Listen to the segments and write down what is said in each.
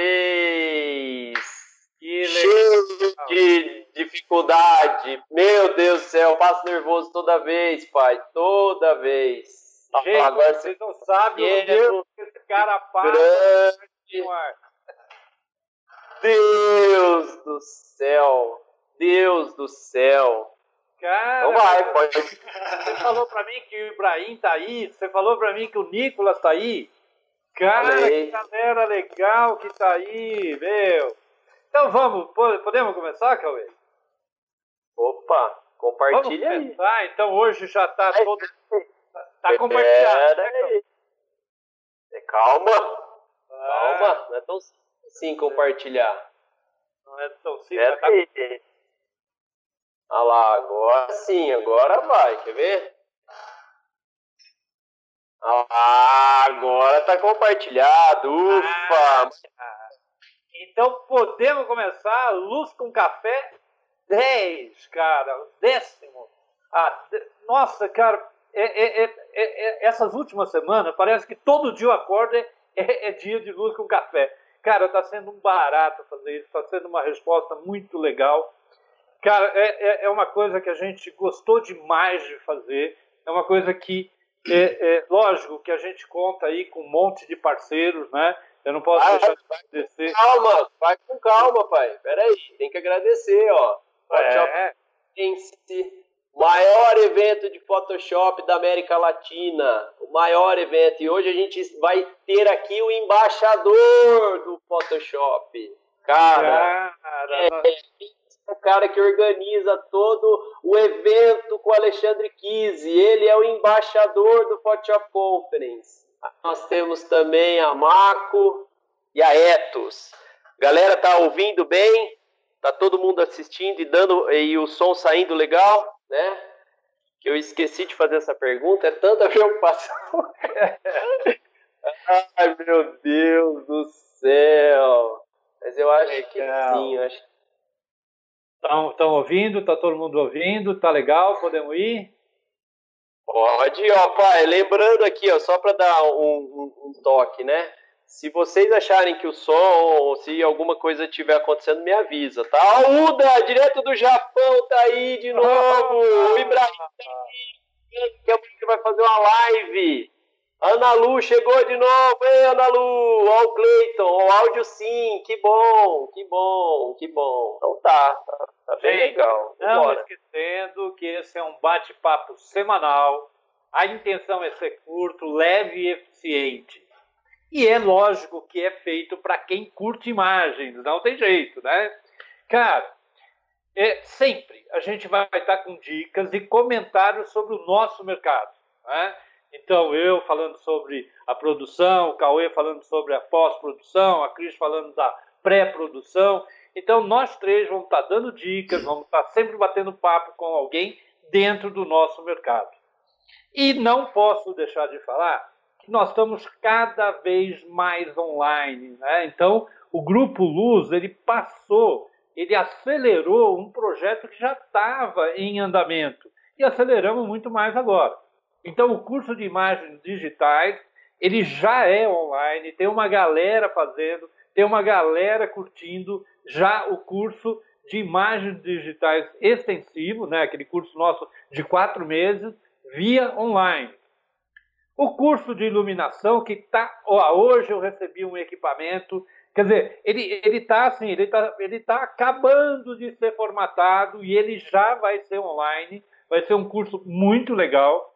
vez. Cheio de dificuldade. Meu Deus do céu, passo nervoso toda vez, pai. Toda vez. Gente, Agora vocês não sabem o Deus que esse cara passa. Deus do céu. Deus do céu. Cara, então vai, pode. Você falou pra mim que o Ibrahim tá aí, você falou pra mim que o Nicolas tá aí. Cara, que galera legal que tá aí, meu. Então vamos, podemos começar, Cauê? Opa, compartilha vamos começar, aí. então hoje já tá todo. Tá compartilhado. Né, Calma. Ah. Calma, não é tão assim compartilhar. Não é tão simples. Tá... Olha lá, agora sim, agora vai, quer ver? Ah, agora tá compartilhado, ufa! Ah, então podemos começar Luz com Café 10, cara, décimo. Ah, nossa, cara, é, é, é, essas últimas semanas parece que todo dia eu acordo é, dia de Luz com Café. Cara, tá sendo um barato fazer isso, tá sendo uma resposta muito legal. Cara, é, é uma coisa que a gente gostou demais de fazer, é uma coisa que é, é, lógico que a gente conta aí com um monte de parceiros, né? Eu não posso ah, deixar de agradecer. Calma, vai com calma, pai. Peraí, tem que agradecer, ó. É. Maior evento de Photoshop da América Latina. O maior evento. E hoje a gente vai ter aqui o embaixador do Photoshop. Cara, Cara é, o cara que organiza todo o evento com o Alexandre Kise. Ele é o embaixador do Photoshop Conference. Nós temos também a Marco e a Etos. Galera, tá ouvindo bem? Tá todo mundo assistindo e dando e o som saindo legal, né? Que eu esqueci de fazer essa pergunta, é tanta preocupação. Ai, meu Deus do céu. Mas eu acho legal. que sim, eu acho Estão ouvindo? Está todo mundo ouvindo? Tá legal? Podemos ir? Pode, ó, pai. Lembrando aqui, ó, só para dar um, um, um, toque, né? Se vocês acharem que o som ou se alguma coisa estiver acontecendo, me avisa, tá? A Uda, direto do Japão, tá aí de novo. o Ibrahim tá aí, que vai fazer uma live. Ana Lu chegou de novo. Ei, Ana Lu, ó o Cleiton, o áudio sim, que bom, que bom, que bom. Então tá, tá, tá bem Gente, legal. Não esquecendo que esse é um bate-papo semanal. A intenção é ser curto, leve e eficiente. E é lógico que é feito para quem curte imagens, não tem jeito, né? Cara, é, sempre a gente vai estar com dicas e comentários sobre o nosso mercado. Né? Então, eu falando sobre a produção, o Cauê falando sobre a pós-produção, a Cris falando da pré-produção. Então, nós três vamos estar dando dicas, vamos estar sempre batendo papo com alguém dentro do nosso mercado. E não posso deixar de falar que nós estamos cada vez mais online. Né? Então, o Grupo Luz ele passou, ele acelerou um projeto que já estava em andamento. E aceleramos muito mais agora. Então, o curso de imagens digitais, ele já é online, tem uma galera fazendo, tem uma galera curtindo já o curso de imagens digitais extensivo, né, aquele curso nosso de quatro meses, via online. O curso de iluminação que está, hoje eu recebi um equipamento, quer dizer, ele está assim, ele está ele tá acabando de ser formatado e ele já vai ser online, vai ser um curso muito legal.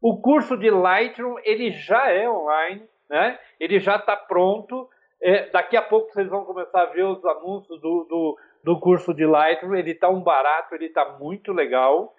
O curso de Lightroom ele já é online, né? Ele já está pronto. É, daqui a pouco vocês vão começar a ver os anúncios do, do, do curso de Lightroom. Ele está um barato, ele está muito legal.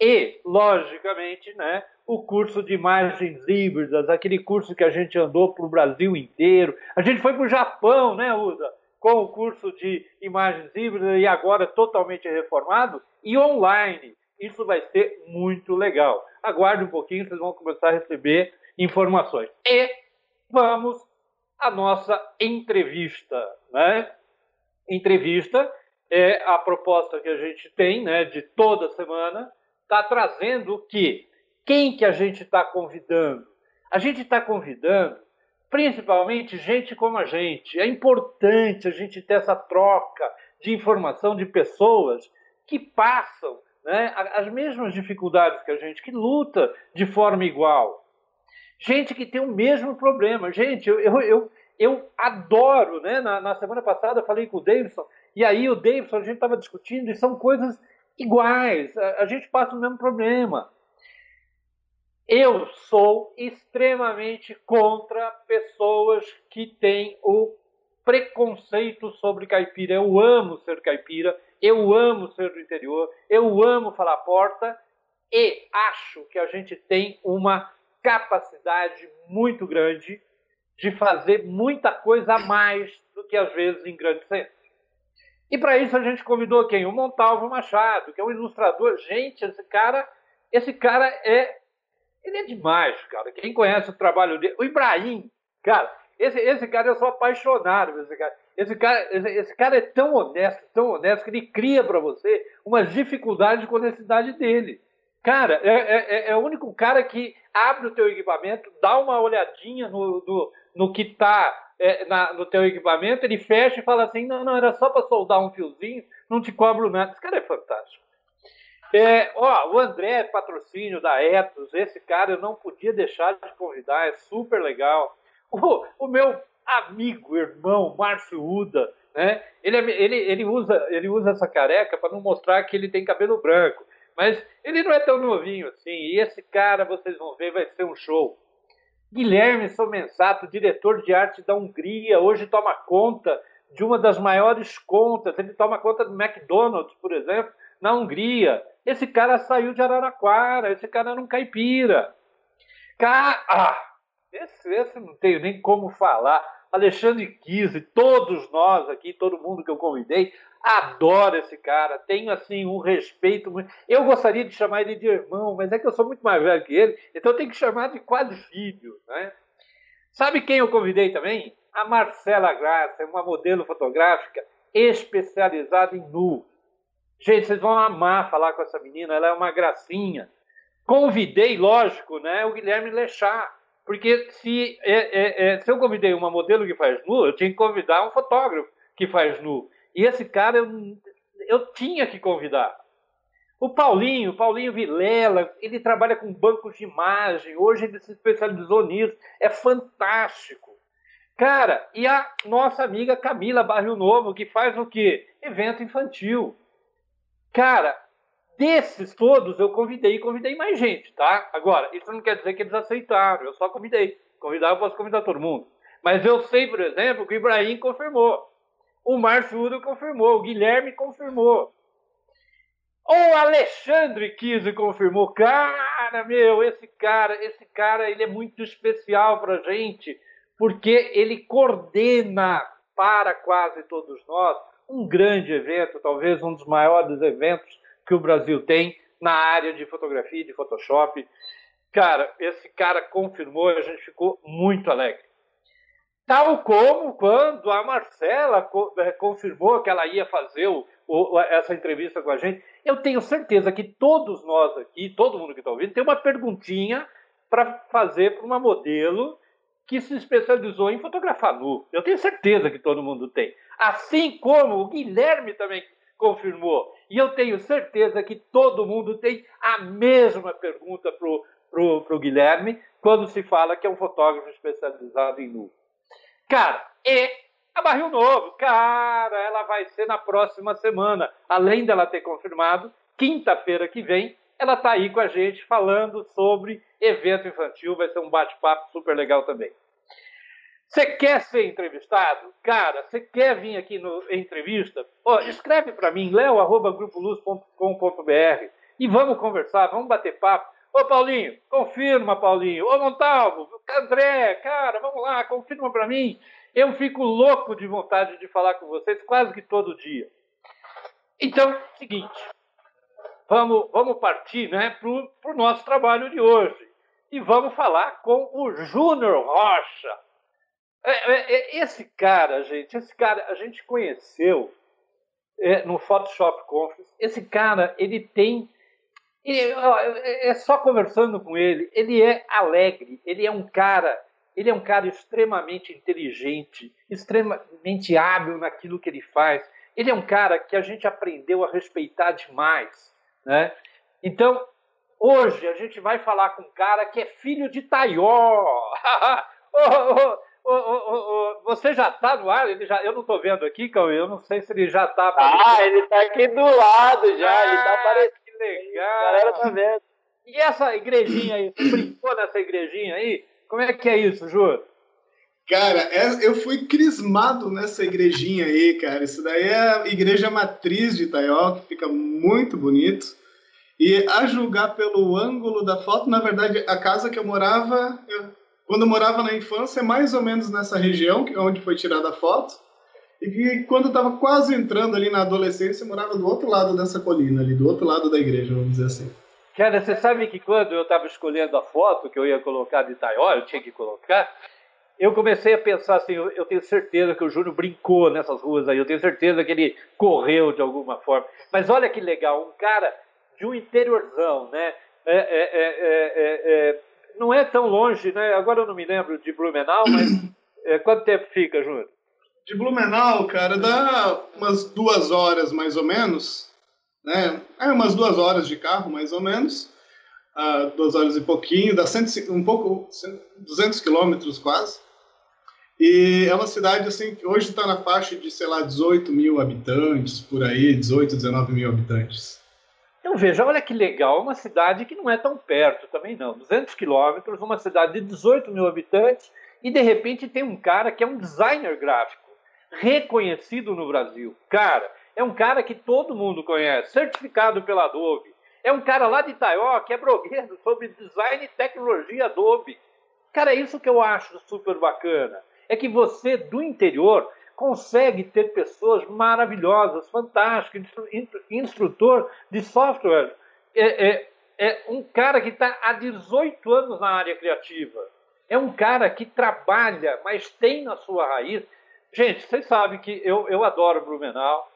E, logicamente, né, o curso de imagens híbridas, aquele curso que a gente andou para o Brasil inteiro. A gente foi para o Japão, né, Uda? Com o curso de imagens híbridas e agora totalmente reformado e online. Isso vai ser muito legal. Aguarde um pouquinho, vocês vão começar a receber informações. E vamos à nossa entrevista, né? Entrevista é a proposta que a gente tem, né, de toda semana, está trazendo o que? Quem que a gente está convidando? A gente está convidando principalmente gente como a gente. É importante a gente ter essa troca de informação de pessoas que passam né, as mesmas dificuldades que a gente, que luta de forma igual. Gente que tem o mesmo problema. Gente, eu, eu, eu, eu adoro, né? Na, na, semana passada eu falei com o Davidson, e aí o Davidson, a gente estava discutindo, e são coisas iguais. A, a gente passa o mesmo problema. Eu sou extremamente contra pessoas que têm o preconceito sobre caipira. Eu amo ser caipira, eu amo ser do interior, eu amo falar porta e acho que a gente tem uma capacidade muito grande de fazer muita coisa a mais do que às vezes em grandes centros. E para isso a gente convidou quem? O Montalvo Machado, que é um ilustrador. Gente, esse cara, esse cara é ele é demais, cara. Quem conhece o trabalho dele. O Ibrahim, cara, esse, esse cara eu sou apaixonado esse cara. Esse cara, esse, cara é tão honesto, tão honesto, que ele cria para você umas dificuldades com a necessidade dele. Cara, é, é, é, é, o único cara que abre o teu equipamento, dá uma olhadinha no, no, no que está é, no teu equipamento, ele fecha e fala assim, não, não, era só para soldar um fiozinho, não te cobro nada. Esse cara é fantástico. É, ó, o André, patrocínio da Etos, esse cara eu não podia deixar de convidar, é super legal. O, o meu amigo, irmão, Márcio Uda, né? Ele, é, ele, ele, usa, ele usa essa careca para não mostrar que ele tem cabelo branco. Mas ele não é tão novinho assim. E esse cara, vocês vão ver, vai ser um show. Guilherme Somensato, diretor de arte da Hungria, hoje toma conta de uma das maiores contas. Ele toma conta do McDonald's, por exemplo, na Hungria. Esse cara saiu de Araraquara, esse cara era um caipira. Ca... Ah, esse, esse não tenho nem como falar. Alexandre Kise, todos nós aqui, todo mundo que eu convidei, adoro esse cara, tenho assim um respeito muito. Eu gostaria de chamar ele de irmão, mas é que eu sou muito mais velho que ele, então eu tenho que chamar de quase filho, né? Sabe quem eu convidei também? A Marcela Graça, uma modelo fotográfica especializada em nu. Gente, vocês vão amar falar com essa menina, ela é uma gracinha. Convidei, lógico, né, o Guilherme Lechar, porque se, é, é, é, se eu convidei uma modelo que faz nu, eu tinha que convidar um fotógrafo que faz nu. E esse cara eu, eu tinha que convidar. O Paulinho, Paulinho Vilela, ele trabalha com bancos de imagem, hoje ele se especializou nisso, é fantástico. Cara, e a nossa amiga Camila Barrio Novo, que faz o quê? Evento infantil. Cara, desses todos eu convidei e convidei mais gente, tá? Agora, isso não quer dizer que eles aceitaram, eu só convidei. Convidar, eu posso convidar todo mundo. Mas eu sei, por exemplo, que o Ibrahim confirmou. O Márcio Udo confirmou, o Guilherme confirmou. O Alexandre Kise confirmou. Cara, meu, esse cara, esse cara, ele é muito especial pra gente, porque ele coordena para quase todos nós um grande evento, talvez um dos maiores eventos que o Brasil tem na área de fotografia, de Photoshop. Cara, esse cara confirmou e a gente ficou muito alegre. Tal como quando a Marcela eh, confirmou que ela ia fazer o, o, essa entrevista com a gente, eu tenho certeza que todos nós aqui, todo mundo que está ouvindo, tem uma perguntinha para fazer para uma modelo que se especializou em fotografar nu. Eu tenho certeza que todo mundo tem. Assim como o Guilherme também confirmou. E eu tenho certeza que todo mundo tem a mesma pergunta para o pro, pro Guilherme quando se fala que é um fotógrafo especializado em nu. Cara, e a Barril Novo, cara, ela vai ser na próxima semana. Além dela ter confirmado, quinta-feira que vem, ela está aí com a gente falando sobre evento infantil. Vai ser um bate-papo super legal também. Você quer ser entrevistado? Cara, você quer vir aqui no entrevista? Oh, escreve para mim, leo.grupoluz.com.br e vamos conversar, vamos bater papo. Ô Paulinho, confirma, Paulinho. Ô Montalvo, André, cara, vamos lá, confirma para mim. Eu fico louco de vontade de falar com vocês quase que todo dia. Então, seguinte, vamos, vamos partir né, para o nosso trabalho de hoje. E vamos falar com o Júnior Rocha. É, é, é, esse cara, gente, esse cara a gente conheceu é, no Photoshop Conference. Esse cara, ele tem. Ele, é, é só conversando com ele, ele é alegre, ele é um cara. Ele é um cara extremamente inteligente, extremamente hábil naquilo que ele faz. Ele é um cara que a gente aprendeu a respeitar demais. Né? Então, hoje a gente vai falar com um cara que é filho de Taió. oh, oh, você já está no ar? Ele já, eu não estou vendo aqui, Cauê, eu não sei se ele já está. Ah, ele está aqui do lado já, ah, ele está aparecendo. Que legal. A galera está vendo. E essa igrejinha aí, você brincou nessa igrejinha aí? Como é que é isso, Júlio? Cara, é, eu fui crismado nessa igrejinha aí, cara. Isso daí é a igreja matriz de Itaió, que fica muito bonito. E a julgar pelo ângulo da foto, na verdade, a casa que eu morava, eu, quando eu morava na infância, é mais ou menos nessa região, é onde foi tirada a foto. E quando eu estava quase entrando ali na adolescência, eu morava do outro lado dessa colina, ali, do outro lado da igreja, vamos dizer assim. Cara, você sabe que quando eu estava escolhendo a foto que eu ia colocar de Itaió, eu tinha que colocar, eu comecei a pensar assim, eu, eu tenho certeza que o Júnior brincou nessas ruas aí, eu tenho certeza que ele correu de alguma forma. Mas olha que legal, um cara de um interiorzão, né? É, é, é, não é tão longe, né? Agora eu não me lembro de Blumenau, mas quanto tempo fica, Júnior? De Blumenau, cara, dá umas duas horas mais ou menos, né? É umas duas horas de carro, mais ou menos. Uh, duas horas e pouquinho, dá cento, um pouco, 200 quilômetros quase. E é uma cidade assim que hoje está na faixa de, sei lá, 18 mil habitantes, por aí, 18, 19 mil habitantes. Então veja, olha que legal, uma cidade que não é tão perto também não, 200 quilômetros, uma cidade de 18 mil habitantes, e de repente tem um cara que é um designer gráfico, reconhecido no Brasil. Cara, é um cara que todo mundo conhece, certificado pela Adobe. É um cara lá de Itaió que é blogueiro sobre design e tecnologia Adobe. Cara, é isso que eu acho super bacana é que você, do interior, consegue ter pessoas maravilhosas, fantásticas, instrutor de software. É, é, é um cara que está há 18 anos na área criativa. É um cara que trabalha, mas tem na sua raiz. Gente, vocês sabem que eu, eu adoro Blumenau.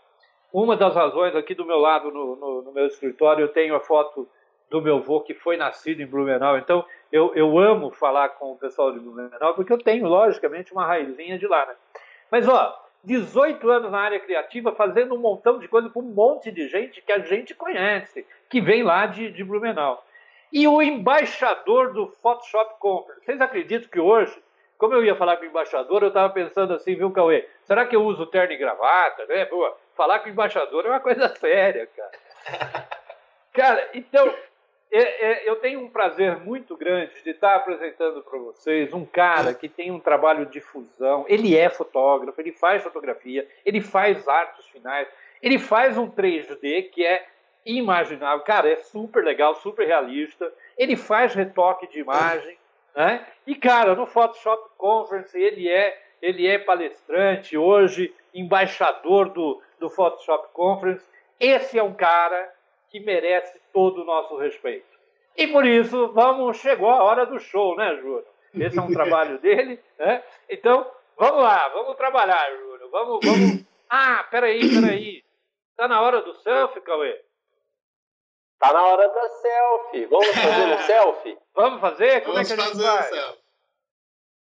Uma das razões aqui do meu lado, no, no, no meu escritório, eu tenho a foto do meu avô que foi nascido em Blumenau. Então, eu, eu amo falar com o pessoal de Blumenau, porque eu tenho, logicamente, uma raizinha de lá. Né? Mas, ó, 18 anos na área criativa, fazendo um montão de coisa para um monte de gente que a gente conhece, que vem lá de, de Blumenau. E o embaixador do Photoshop Conference. Vocês acreditam que hoje, como eu ia falar com o embaixador, eu estava pensando assim, viu, Cauê? Será que eu uso terno e gravata, né? Pô, falar com o embaixador é uma coisa séria, cara. Cara, então, eu tenho um prazer muito grande de estar apresentando para vocês um cara que tem um trabalho de fusão. Ele é fotógrafo, ele faz fotografia, ele faz artes finais, ele faz um 3D que é imaginável. Cara, é super legal, super realista. Ele faz retoque de imagem, né? E cara, no Photoshop Conference ele é ele é palestrante hoje, embaixador do, do Photoshop Conference. Esse é um cara que merece todo o nosso respeito. E por isso, vamos, chegou a hora do show, né, Júlio? Esse é um trabalho dele, né? Então, vamos lá, vamos trabalhar, Júlio. Vamos, vamos. Ah, peraí, peraí. Tá na hora do selfie, Cauê? Tá na hora da selfie. Vamos fazer um selfie? Vamos fazer? Como vamos é que a gente faz?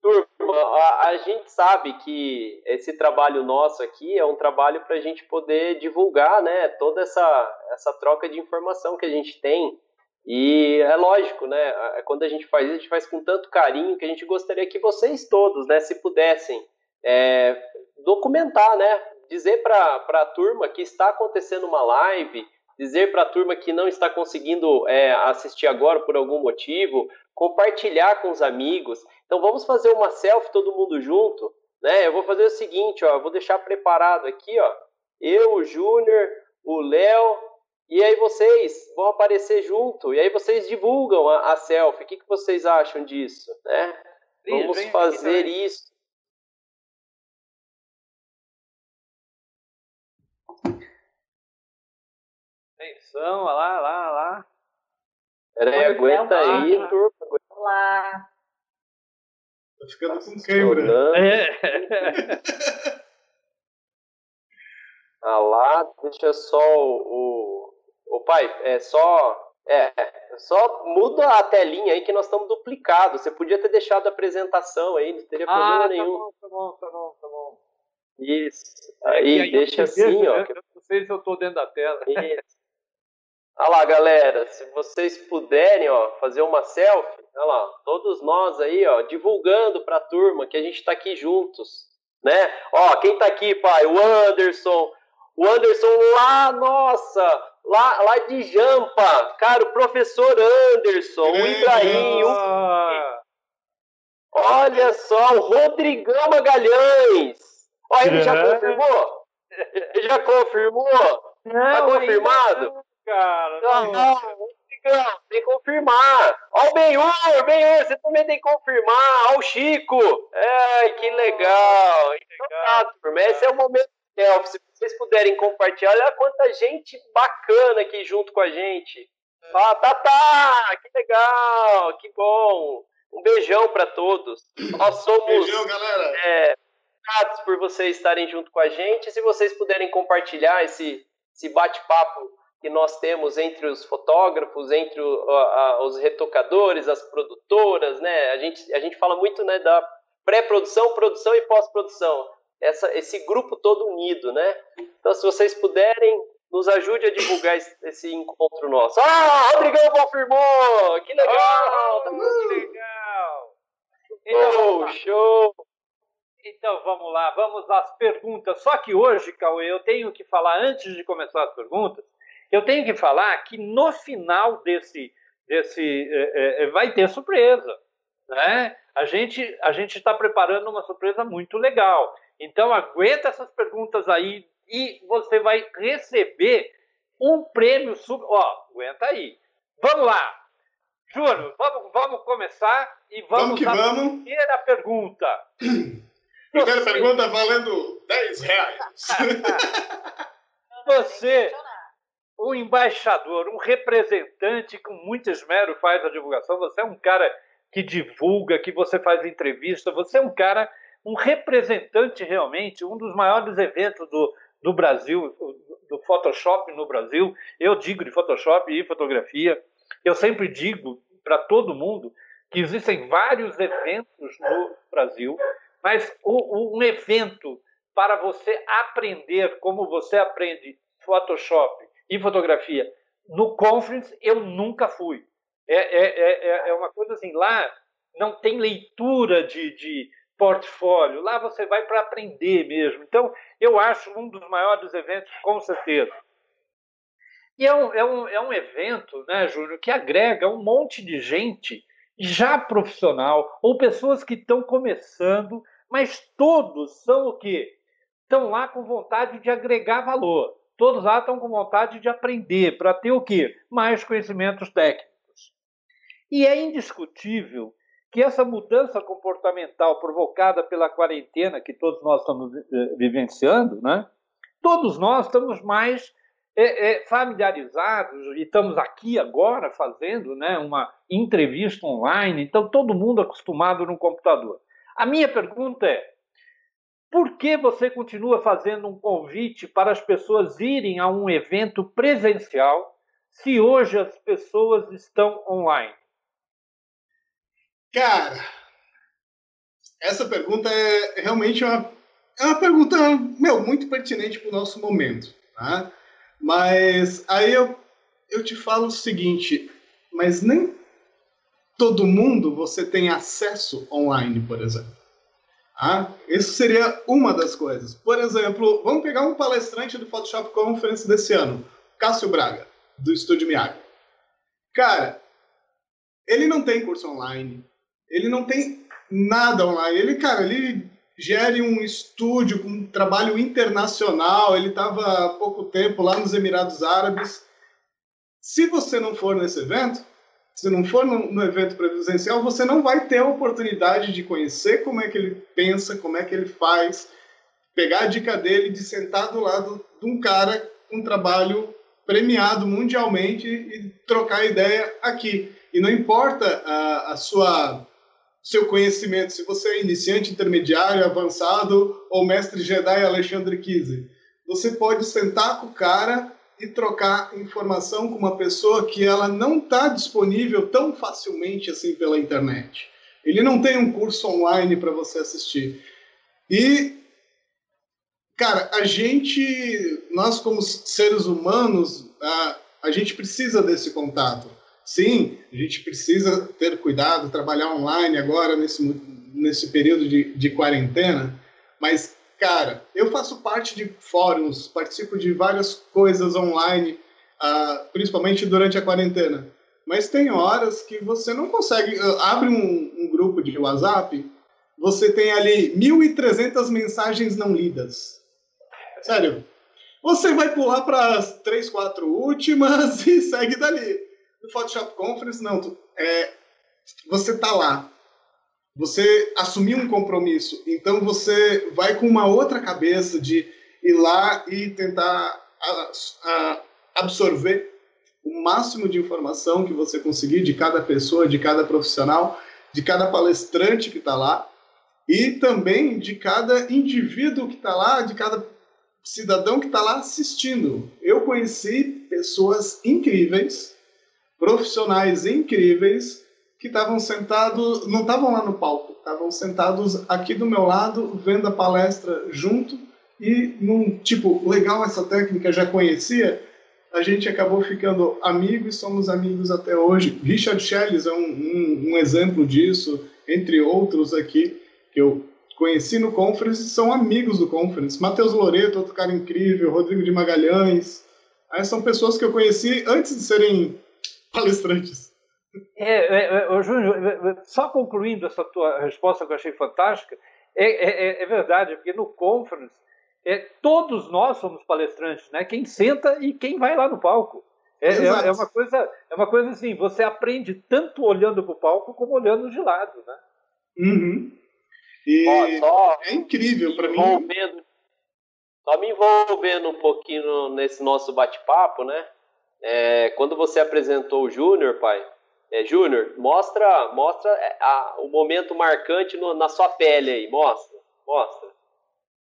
Turma, a, a, gente sabe que esse trabalho nosso aqui é um trabalho para a gente poder divulgar, né, toda essa, essa troca de informação que a gente tem. E é lógico, né, quando a gente faz isso, a gente faz com tanto carinho que a gente gostaria que vocês todos, né, se pudessem é, documentar, né, dizer para a turma que está acontecendo uma live, dizer para a turma que não está conseguindo é, assistir agora por algum motivo, compartilhar com os amigos. Então vamos fazer uma selfie todo mundo junto, né? Eu vou fazer o seguinte, ó, vou deixar preparado aqui, ó. Eu, o Júnior, o Léo, e aí vocês vão aparecer junto, e aí vocês divulgam a, a selfie. O que, que vocês acham disso, né? Vamos fazer isso. Atenção, lá, lá, lá. Peraí, aguenta aí, turma. Olá. Tá ficando com câimbra. É. ah lá, deixa só o, o, o pai, é só É, só muda a telinha aí que nós estamos duplicados. Você podia ter deixado a apresentação aí, não teria problema ah, tá nenhum. Bom, tá bom, tá bom, tá bom. Isso. Aí, aí deixa assim, vejo, ó. Né? Eu não sei se eu estou dentro da tela. Isso. Olha lá, galera, se vocês puderem, ó, fazer uma selfie, olha lá, todos nós aí, ó, divulgando para a turma que a gente está aqui juntos, né? Ó, quem está aqui, pai? O Anderson, o Anderson lá, nossa, lá, lá de Jampa, cara, o professor Anderson, o Ibrahim, o... Olha só, o Rodrigão Magalhães. Ó, ele já confirmou? Ele já confirmou? Não, tá confirmado? Cara. Não, não, não, tem que confirmar. Ó o Benhur, Benhur, você também tem que confirmar. Ó o Chico. É, que legal. Então tá, turma, esse é o momento selfie. Se vocês puderem compartilhar, olha quanta gente bacana aqui junto com a gente. Ah, tá, tá, que legal, que bom. Um beijão para todos. Nós somos. Beijão, galera. É, gratos por vocês estarem junto com a gente. Se vocês puderem compartilhar esse, esse bate-papo que nós temos entre os fotógrafos, entre o, a, os retocadores, as produtoras, né? A gente, a gente fala muito né, da pré-produção, produção e pós-produção. Esse grupo todo unido, né? Então, se vocês puderem, nos ajude a divulgar esse, encontro nosso. Ah, Rodrigão confirmou! Que legal! Oh, que legal! Então, oh, show! Então vamos lá, vamos às perguntas. Só que hoje, Cauê, eu tenho que falar antes de começar as perguntas eu tenho que falar que no final desse, desse é, é, vai ter surpresa, né? A gente a gente está preparando uma surpresa muito legal. Então aguenta essas perguntas aí e você vai receber um prêmio sub. Ó, aguenta aí. Vamos lá, Júnior. Vamos vamos começar e vamos, vamos à vamos. primeira pergunta. Primeira pergunta valendo 10 reais. você um embaixador, um representante com muito esmero faz a divulgação. Você é um cara que divulga, que você faz entrevista, você é um cara, um representante realmente, um dos maiores eventos do, do Brasil, do Photoshop no Brasil. Eu digo de Photoshop e fotografia. Eu sempre digo para todo mundo que existem vários eventos no Brasil, mas um evento para você aprender como você aprende Photoshop, e fotografia. No conference eu nunca fui. É, é, é, é uma coisa assim, lá não tem leitura de, de portfólio, lá você vai para aprender mesmo. Então, eu acho um dos maiores eventos, com certeza. E é um, é um, é um evento, né, Júnior, que agrega um monte de gente já profissional ou pessoas que estão começando, mas todos são o quê? Estão lá com vontade de agregar valor todos lá estão com vontade de aprender para ter o quê? Mais conhecimentos técnicos. E é indiscutível que essa mudança comportamental provocada pela quarentena que todos nós estamos eh, vivenciando, né? Todos nós estamos mais é, é, familiarizados e estamos aqui agora fazendo né, uma entrevista online, então todo mundo acostumado no computador. A minha pergunta é: por que você continua fazendo um convite para as pessoas irem a um evento presencial se hoje as pessoas estão online? Cara, essa pergunta é realmente uma, é uma pergunta meu, muito pertinente para o nosso momento. Tá? Mas aí eu, eu te falo o seguinte, mas nem todo mundo você tem acesso online, por exemplo. Ah, isso seria uma das coisas. Por exemplo, vamos pegar um palestrante do Photoshop Conference desse ano, Cássio Braga, do Estúdio Miyagi. Cara, ele não tem curso online, ele não tem nada online. Ele, cara, ele gere um estúdio com um trabalho internacional, ele estava há pouco tempo lá nos Emirados Árabes. Se você não for nesse evento, se não for no, no, evento presencial, você não vai ter a oportunidade de conhecer como é que ele pensa, como é que ele faz, pegar a dica dele de sentar do lado de um cara com um trabalho premiado mundialmente e trocar ideia aqui. E não importa a, a sua seu conhecimento, se você é iniciante, intermediário, avançado ou mestre Jedi Alexandre Kise, você pode sentar com o cara e trocar informação com uma pessoa que ela não está disponível tão facilmente assim pela internet. Ele não tem um curso online para você assistir. E, cara, a gente, nós como seres humanos, a, a gente precisa desse contato. Sim, a gente precisa ter cuidado, trabalhar online agora nesse, nesse período de, de quarentena, mas cara, eu faço parte de fóruns, participo de várias coisas online, uh, principalmente durante a quarentena. Mas tem horas que você não consegue. Uh, abre um, um, grupo de WhatsApp, você tem ali 1.300 mensagens não lidas. Sério. Você vai pular para as três, quatro últimas e segue dali. No Photoshop Conference, não. É, você tá lá você assumiu um compromisso. Então você vai com uma outra cabeça de ir lá e tentar absorver o máximo de informação que você conseguir de cada pessoa, de cada profissional, de cada palestrante que está lá e também de cada indivíduo que está lá, de cada cidadão que está lá assistindo. Eu conheci pessoas incríveis, profissionais incríveis que estavam sentados, não estavam lá no palco, estavam sentados aqui do meu lado, vendo a palestra junto, e num tipo, legal essa técnica, já conhecia, a gente acabou ficando amigos, somos amigos até hoje. Richard Schelles é um, um, um exemplo disso, entre outros aqui, que eu conheci no Conference, são amigos do Conference. Matheus Loreto, outro cara incrível, Rodrigo de Magalhães, aí são pessoas que eu conheci antes de serem palestrantes. É, é, é, Júnior, só concluindo essa tua resposta que eu achei fantástica, é, é, é, é verdade, porque no conference é, todos nós somos palestrantes, né? Quem senta e quem vai lá no palco. É, é, uma coisa, é uma coisa assim, você aprende tanto olhando para o palco como olhando de lado, né? Uhum. E Ó, só é incrível para mim. Só me envolvendo um pouquinho nesse nosso bate-papo, né? É, quando você apresentou o Júnior, pai, é, Júnior, mostra, mostra é, a, o momento marcante no, na sua pele aí. Mostra, mostra.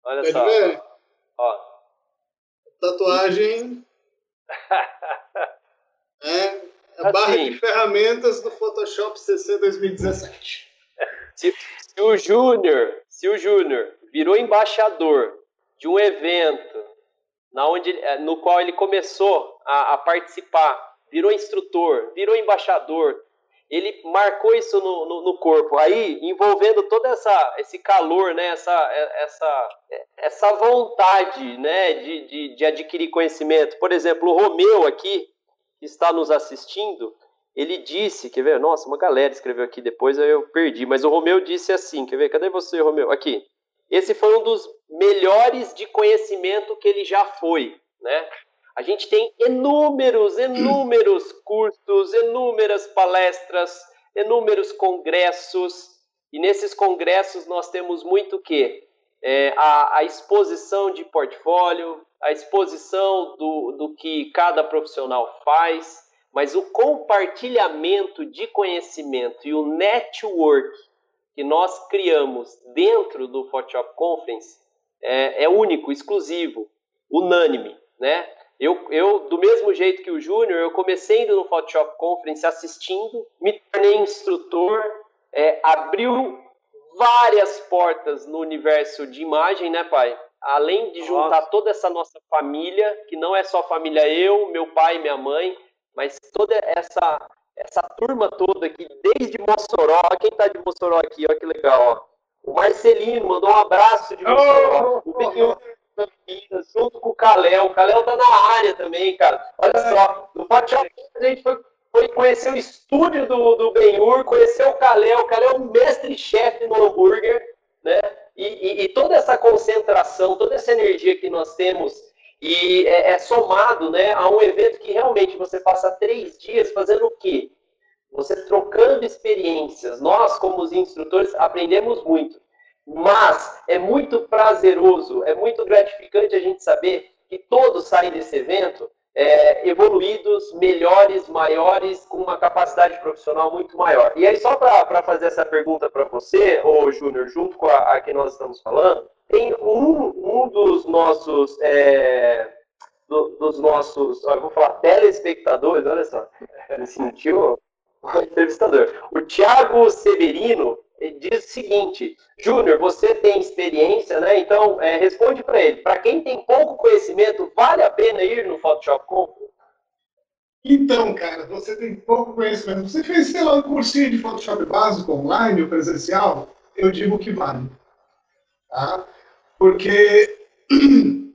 Olha Pode só. Ver? Ó. Tatuagem. é a barra assim, de ferramentas do Photoshop CC 2017. Se, se o Júnior, se o Júnior virou embaixador de um evento na onde, é, no qual ele começou a, a participar virou instrutor, virou embaixador. Ele marcou isso no, no, no, corpo. Aí, envolvendo todo essa, esse calor, né, essa, essa, essa vontade né, de, de, de adquirir conhecimento. Por exemplo, o Romeu aqui, que está nos assistindo, ele disse, quer ver? Nossa, uma galera escreveu aqui, depois eu perdi, mas o Romeu disse assim, quer ver? Cadê você, Romeu? Aqui. Esse foi um dos melhores de conhecimento que ele já foi, né? A gente tem inúmeros, inúmeros cursos, inúmeras palestras, inúmeros congressos, e nesses congressos nós temos muito o quê? É, a, a, exposição de portfólio, a exposição do, do que cada profissional faz, mas o compartilhamento de conhecimento e o network que nós criamos dentro do Photoshop Conference é, é único, exclusivo, unânime, né? Eu, eu, do mesmo jeito que o Júnior, eu comecei indo no Photoshop Conference assistindo, me tornei instrutor, é, abriu várias portas no universo de imagem, né, pai? Além de juntar nossa. toda essa nossa família, que não é só família eu, meu pai minha mãe, mas toda essa essa turma toda aqui, desde Mossoró, quem tá de Mossoró aqui, olha que legal, ó. O Marcelino mandou um abraço de Mossoró. Oh, oh, oh. Campinas, junto com o Caléu. O Caléu tá na área também, cara. Olha só, no Photoshop a gente foi, foi conhecer o estúdio do, do Benhur, conhecer o Caléu. O Caléu é um mestre-chefe no hambúrguer, né? E, e, e, toda essa concentração, toda essa energia que nós temos e é, é, somado né, a um evento que realmente você passa três dias fazendo o quê? Você trocando experiências. Nós, como os instrutores, aprendemos muito. Mas é muito prazeroso, é muito gratificante a gente saber que todos saem desse evento é, evoluídos, melhores, maiores, com uma capacidade profissional muito maior. E aí, só para fazer essa pergunta para você, ô Júnior, junto com a, a, nós estamos falando, tem um, um dos nossos é, do, dos nossos, eu vou falar telespectadores, olha só, ele sentiu o entrevistador. O Tiago Severino diz o seguinte: Júnior, você tem experiência, né? Então, é, responde para ele. Para quem tem pouco conhecimento, vale a pena ir no Photoshop Conf? Então, cara, você tem pouco conhecimento. Você fez, sei lá, um cursinho de Photoshop básico, online ou presencial? Eu digo que vale. Tá? Porque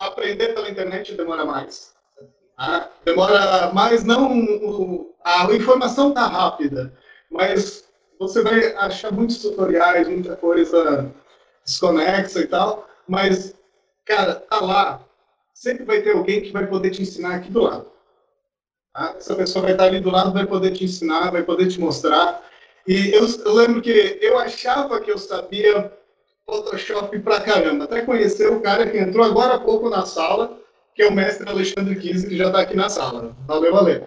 aprender pela internet demora mais. Tá? Demora mais, não. A informação está rápida, mas você vai achar muitos tutoriais, muita coisa desconexa e tal, mas, cara, tá lá. Sempre vai ter alguém que vai poder te ensinar aqui do lado. Tá? Essa pessoa vai estar ali do lado, vai poder te ensinar, vai poder te mostrar. E eu, eu lembro que eu achava que eu sabia Photoshop pra caramba, até conhecer o cara que entrou agora há pouco na sala, que é o mestre Alexandre Kise, que já está aqui na sala. Valeu, valeu.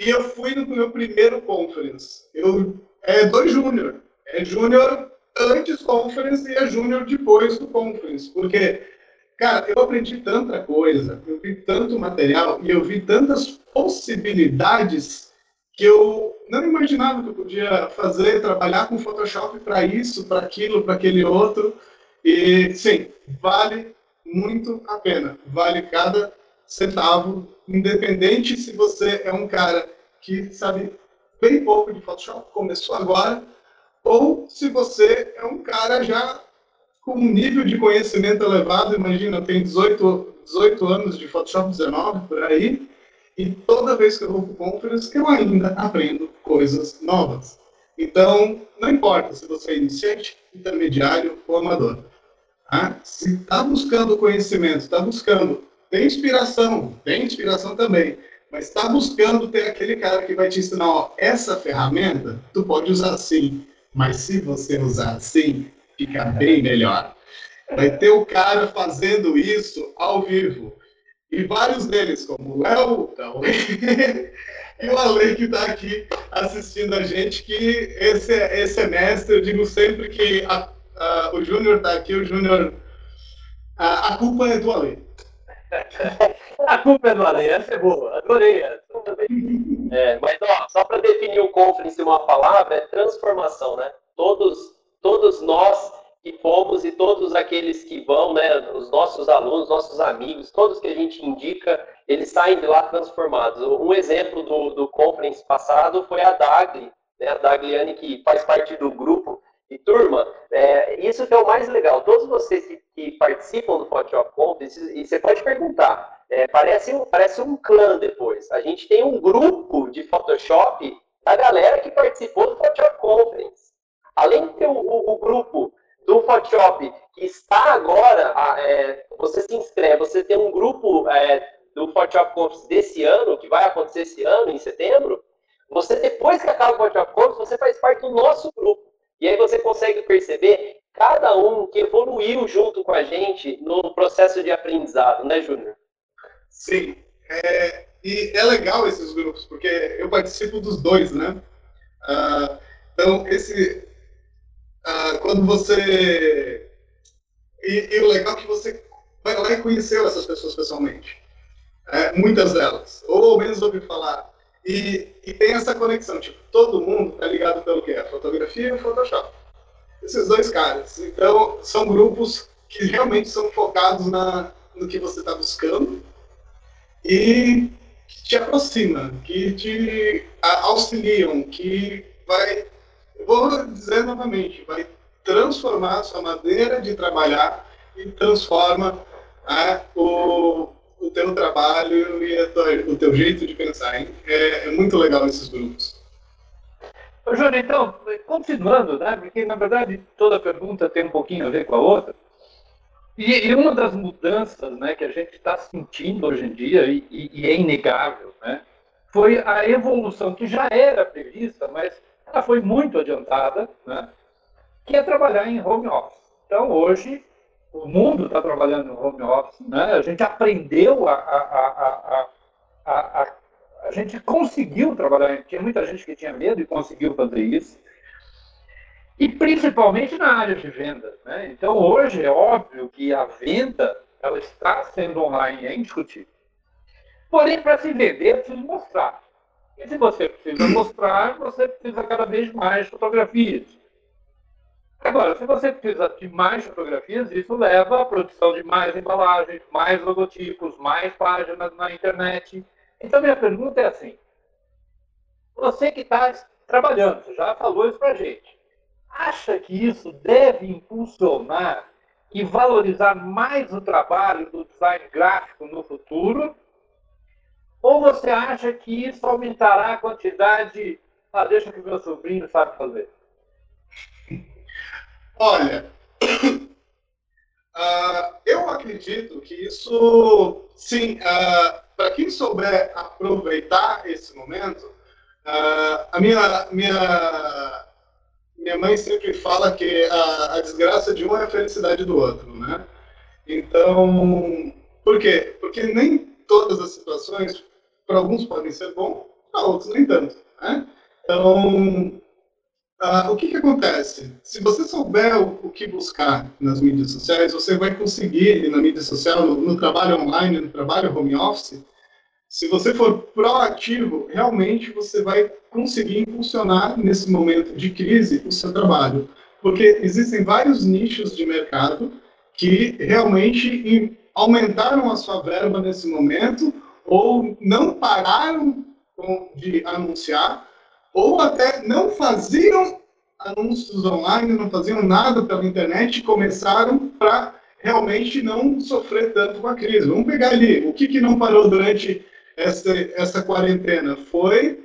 E eu fui no meu primeiro conference. Eu, é dois júnior. É júnior antes conference e é júnior depois do conference. Porque, cara, eu aprendi tanta coisa, eu vi tanto material e eu vi tantas possibilidades que eu não imaginava que eu podia fazer, trabalhar com Photoshop para isso, para aquilo, para aquele outro. E, sim, vale muito a pena. Vale cada centavo, independente se você é um cara que sabe bem pouco de Photoshop, começou agora, ou se você é um cara já com um nível de conhecimento elevado, imagina, eu tenho 18, 18 anos de Photoshop 19 por aí, e toda vez que eu vou para o conference, eu ainda aprendo coisas novas. Então, não importa se você é iniciante, intermediário ou amador. Tá? Se está buscando conhecimento, está buscando, tem inspiração, tem inspiração também, mas está buscando ter aquele cara que vai te ensinar, ó, essa ferramenta, tu pode usar assim, mas se você usar assim, fica bem melhor. Vai ter o cara fazendo isso ao vivo. E vários deles, como o Léo, então, e o Ale que está aqui assistindo a gente, que esse, esse semestre eu digo sempre que a, a, o Júnior está aqui, o Júnior. A, a, culpa é do Ale. A culpa é do Ale, essa é boa, adorei essa também. É, mas ó, só para definir o conference em uma palavra, é transformação, né? Todos, todos nós que fomos e todos aqueles que vão, né, os nossos alunos, nossos amigos, todos que a gente indica, eles saem de lá transformados. Um exemplo do, do conference passado foi a Dagli, né, a Dagliane que faz parte do grupo. E turma, é, isso que é o mais legal. Todos vocês que, que participam do Photoshop Conference, e você pode perguntar, é, parece, parece um clã depois. A gente tem um grupo de Photoshop da galera que participou do Photoshop Conference. Além de ter o, o, o grupo do Photoshop que está agora, é, você se inscreve, você tem um grupo é, do Photoshop Conference desse ano, que vai acontecer esse ano, em setembro, você, depois que acaba o Photoshop Conference, você faz parte do nosso grupo. E aí você consegue perceber cada um que evoluiu junto com a gente no processo de aprendizado, né, Júnior? Sim. É, e é legal esses grupos, porque eu participo dos dois, né? Ah, então, esse, ah, quando você. E, e, o legal é que você vai lá e conheceu essas pessoas pessoalmente. É, muitas delas. Ou ao menos ouviu falar. E, e, tem essa conexão. Tipo, todo mundo tá ligado pelo quê? A fotografia e Photoshop. Esses dois caras. Então, são grupos que realmente são focados na, no que você está buscando e que te aproximam, que te auxiliam, que vai vou dizer novamente, vai transformar a sua maneira de trabalhar e transforma né, o, o teu trabalho e tua, o teu jeito de pensar. É, é, muito legal esses grupos. Ô, Júnior, então, continuando, né, porque na verdade toda pergunta tem um pouquinho a ver com a outra, e, e uma das mudanças né, que a gente está sentindo hoje em dia, e, e é inegável, né, foi a evolução que já era prevista, mas ela foi muito adiantada, né? que é trabalhar em home office. Então, hoje, o mundo está trabalhando em home office, né? a gente aprendeu a, a, a, a, a gente conseguiu trabalhar, tinha muita gente que tinha medo e conseguiu fazer isso. E principalmente na área de vendas. Né? Então, hoje é óbvio que a venda ela está sendo online, é indiscutível. Porém, para se vender, preciso mostrar. E se você precisa mostrar, você precisa cada vez mais fotografias. Agora, se você precisa de mais fotografias, isso leva à produção de mais embalagens, mais logotipos, mais páginas na internet. Então, minha pergunta é assim: você que está trabalhando, você já falou isso para gente, acha que isso deve impulsionar e valorizar mais o trabalho do design gráfico no futuro? Ou você acha que isso aumentará a quantidade? Ah, deixa que meu sobrinho sabe fazer. Olha, uh, eu acredito que isso, sim, uh, ah, para quem souber aproveitar esse momento, uh, a minha, minha, minha mãe sempre fala que a, a desgraça de um é a felicidade do outro, né? Então, por quê? Porque nem todas as situações, para alguns podem ser bom, para outros nem tanto, né? Então, ah, o que, que acontece? Se você souber o, o, que buscar nas mídias sociais, você vai conseguir, na mídia social, no, no, trabalho online, no trabalho home office, se você for proativo, realmente você vai conseguir impulsionar nesse momento de crise o seu trabalho. Porque existem vários nichos de mercado que realmente aumentaram a sua verba nesse momento ou não pararam de anunciar ou até não faziam anúncios online, não faziam nada pela internet começaram para realmente não sofrer tanto com a crise. Vamos pegar ali, o que, que não parou durante essa, essa quarentena? Foi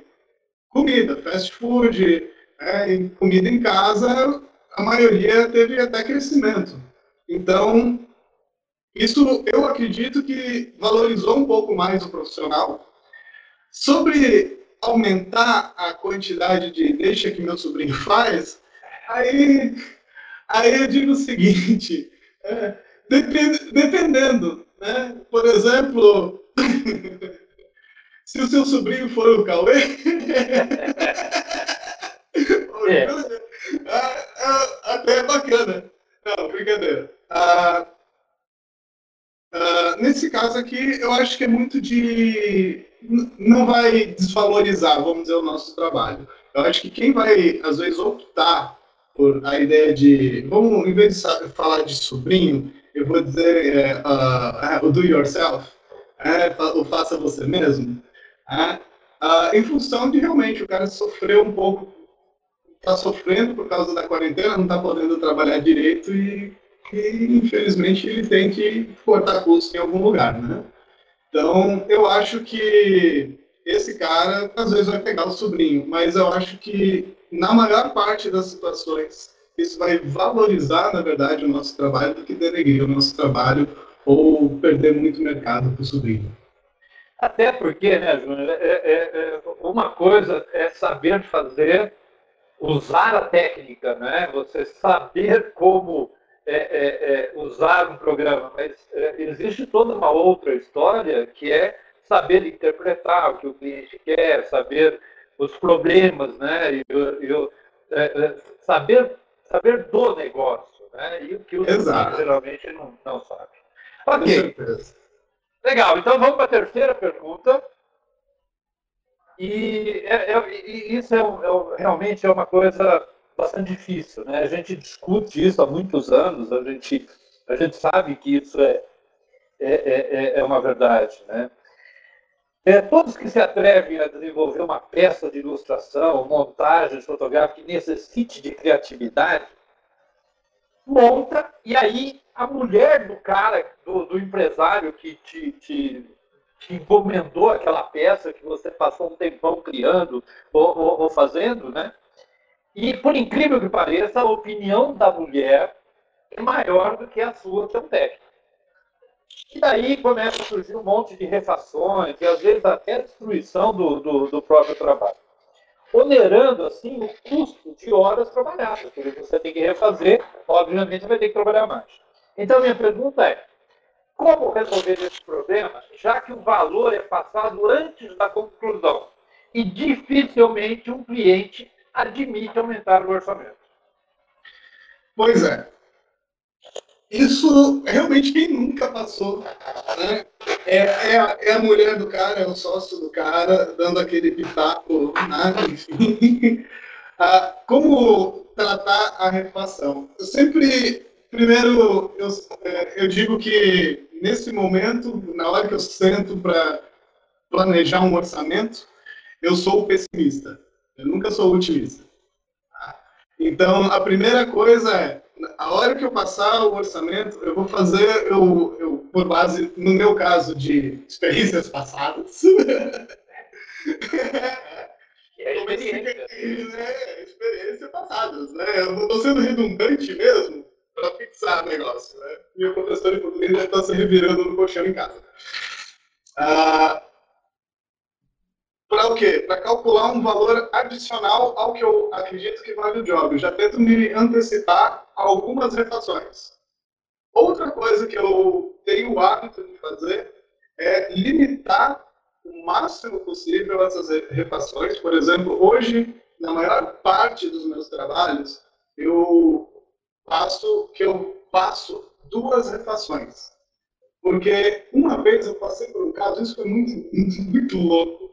comida, fast food, é, comida em casa, a maioria teve até crescimento. Então, isso eu acredito que valorizou um pouco mais o profissional. Sobre aumentar a quantidade de deixa que meu sobrinho faz, aí, aí eu digo o seguinte, é, depend, dependendo, né? Por exemplo, se o seu sobrinho for o Cauê, é. até é bacana. Não, brincadeira. Ah, ah, nesse caso aqui, eu acho que é muito de não vai desvalorizar, vamos dizer, o nosso trabalho. Eu acho que quem vai, às vezes, optar por a ideia de, vamos, em vez de falar de sobrinho, eu vou dizer é, uh, o do yourself, é, o faça você mesmo, é, uh, em função de realmente o cara sofreu um pouco, está sofrendo por causa da quarentena, não está podendo trabalhar direito e, e, infelizmente ele tem que cortar custo em algum lugar, né? Então, eu acho que esse cara às vezes vai pegar o sobrinho, mas eu acho que na maior parte das situações isso vai valorizar, na verdade, o nosso trabalho do que denegrir o nosso trabalho ou perder muito mercado para o sobrinho. Até porque, né, Júnior, é, é, é, uma coisa é saber fazer, usar a técnica, né? Você saber como é, é, é, usar um programa, mas é, existe toda uma outra história que é saber interpretar o que o cliente quer, saber os problemas, né? E, e, é, é, saber, saber do negócio, né? E o que o cliente geralmente não, não sabe. Ok. Legal, então vamos para a terceira pergunta. E, e isso realmente é uma coisa bastante difícil. Né? A gente discute isso há muitos anos, a gente, a gente sabe que isso é, é, é, é uma verdade. Né? É, todos que se atrevem a desenvolver uma peça de ilustração, montagem fotográfica que necessite de criatividade, monta e aí a mulher do cara, do, do empresário que te, te, te, encomendou aquela peça que você passou um tempão criando ou, ou, ou fazendo, né? E, por incrível que pareça, a opinião da mulher é maior do que a sua, que é um técnico. E daí começa a surgir um monte de refações, e às vezes até destruição do, do, do próprio trabalho. Onerando, assim, o custo de horas trabalhadas, porque você tem que refazer, obviamente vai ter que trabalhar mais. Então, minha pergunta é, como resolver esse problema, já que o valor é passado antes da conclusão e dificilmente um cliente admite aumentar o orçamento. Pois é. Isso realmente quem nunca passou, né? É, é, a, é, a, mulher do cara, é o sócio do cara, dando aquele pitaco, né? enfim. Ah, como tratar a refação? Eu sempre, primeiro, eu, é, eu digo que nesse momento, na hora que eu sento para planejar um orçamento, eu sou pessimista. Eu nunca sou otimista. Então, a primeira coisa é, a hora que eu passar o orçamento, eu vou fazer, eu, eu por base, no meu caso, de experiências passadas. é experiência. É, experiências passadas, né? Eu estou sendo redundante mesmo para fixar o negócio, né? Meu professor de português já está se revirando no colchão em casa. Ah, para o quê? Para calcular um valor adicional ao que eu acredito que vale o job. Eu já tento me antecipar a algumas refações. Outra coisa que eu tenho o hábito de fazer é limitar o máximo possível essas refações. Por exemplo, hoje, na maior parte dos meus trabalhos, eu faço que eu faço duas refações. Porque uma vez eu passei por um caso, isso foi muito, muito, muito louco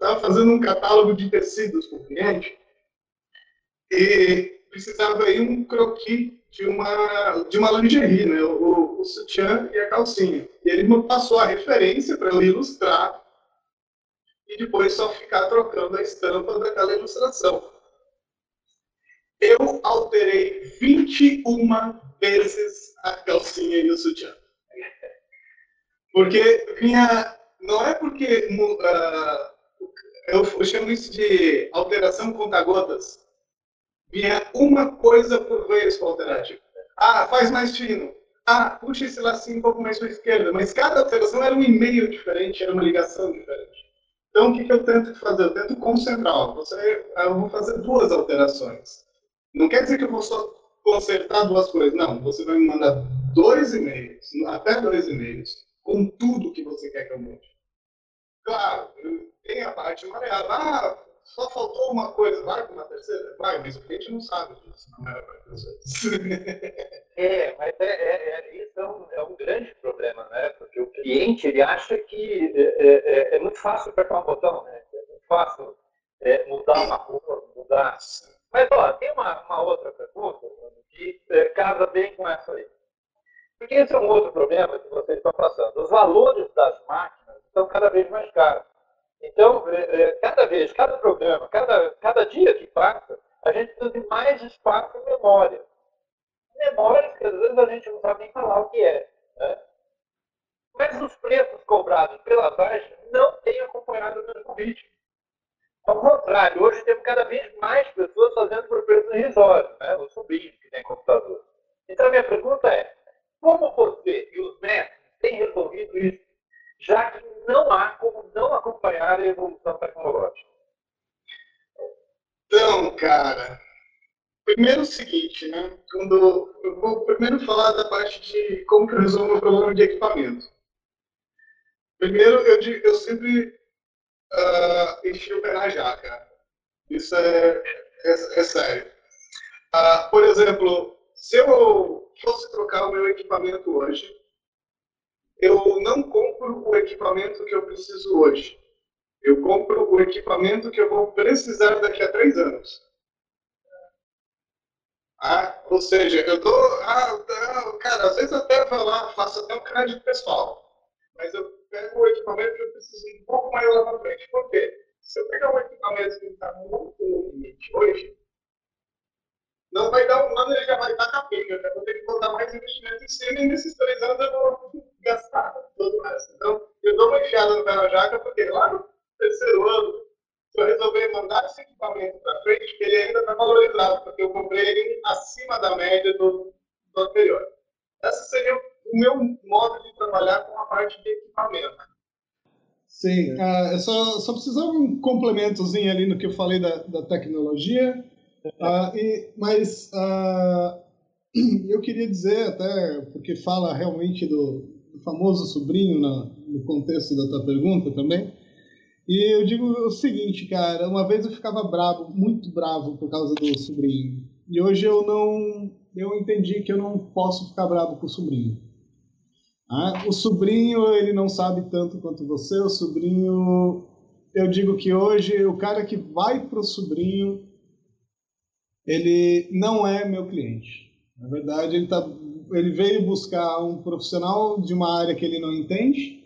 estava fazendo um catálogo de tecidos para o cliente e precisava aí um croquis de uma, de uma lingerie, né? o, o sutiã e a calcinha. E ele me passou a referência para eu ilustrar e depois só ficar trocando a estampa daquela ilustração. Eu alterei 21 vezes a calcinha e o sutiã. Porque vinha. Não é porque uh, eu, eu chamo isso de alteração conta-gotas. Vinha uma coisa por vez para alterar. Tipo, ah, faz mais fino. Ah, puxa esse lacinho um pouco mais para a esquerda. Mas cada alteração era um e-mail diferente, era uma ligação diferente. Então, o que, que eu tento fazer? Eu tento concentrar. Você, eu vou fazer duas alterações. Não quer dizer que eu vou só consertar duas coisas. Não, você vai me mandar dois e-mails, até dois e-mails, com tudo que você quer que eu mude. Claro, tem a parte variável. Ah, só faltou uma coisa, vai para uma terceira? Vai, mas o cliente não sabe disso, não era para É, mas é, é, é, isso é um, é um, grande problema, né? Porque o cliente ele acha que é, é, é, é muito fácil apertar um botão, né? É muito fácil mudar uma cor, mudar. Mas, ó, tem uma, uma outra pergunta que casa bem com essa aí. Porque esse é um outro problema que vocês estão passando. Os valores das máquinas estão cada vez mais caros. Então, é, é, cada vez, cada programa, cada, cada dia que passa, a gente precisa de mais espaço em memória. Memórias que às vezes a gente não sabe nem falar o que é. Né? Mas os preços cobrados pela Baixa não têm acompanhado o mesmo ritmo. Ao contrário, hoje temos cada vez mais pessoas fazendo por preço irrisório, né? os sobrinhos que têm computador. Então, a minha pergunta é, como você e os mestres têm resolvido isso, já que não há como não acompanhar a evolução tecnológica? Então, cara, primeiro o seguinte, né? Quando eu vou primeiro falar da parte de como que eu resolvo o problema de equipamento. Primeiro, eu, eu sempre uh, enchi o pé na jaca. Isso é, é, é sério. Uh, por exemplo, se eu fosse trocar o meu equipamento hoje, eu não compro o equipamento que eu preciso hoje. Eu compro o equipamento que eu vou precisar daqui a três anos. Ah, ou seja, eu dou. Ah, cara, às vezes até vou lá, faço até um crédito pessoal. Mas eu pego o equipamento que eu preciso um pouco maior para frente. Por quê? Se eu pegar um equipamento que está muito no limite hoje, não vai dar um ano, ele já vai estar capenga. Eu vou ter que botar mais investimento em cima e nesses três anos eu vou gastar todo o resto. Então, eu dou uma enfiada no na jaca, porque lá no terceiro ano, se eu resolver mandar esse equipamento para frente, ele ainda está valorizado, porque eu comprei ele acima da média do, do anterior. Esse seria o meu modo de trabalhar com a parte de equipamento. Sim, uh, eu só, só precisava um complementozinho ali no que eu falei da, da tecnologia. Uh, e, mas uh, eu queria dizer, até porque fala realmente do, do famoso sobrinho na, no contexto da tua pergunta também. E eu digo o seguinte, cara, uma vez eu ficava bravo, muito bravo por causa do sobrinho. E hoje eu não eu entendi que eu não posso ficar bravo com o sobrinho. Ah, o sobrinho, ele não sabe tanto quanto você, o sobrinho... Eu digo que hoje o cara que vai para o sobrinho, ele não é meu cliente. Na verdade, ele, tá, ele veio buscar um profissional de uma área que ele não entende,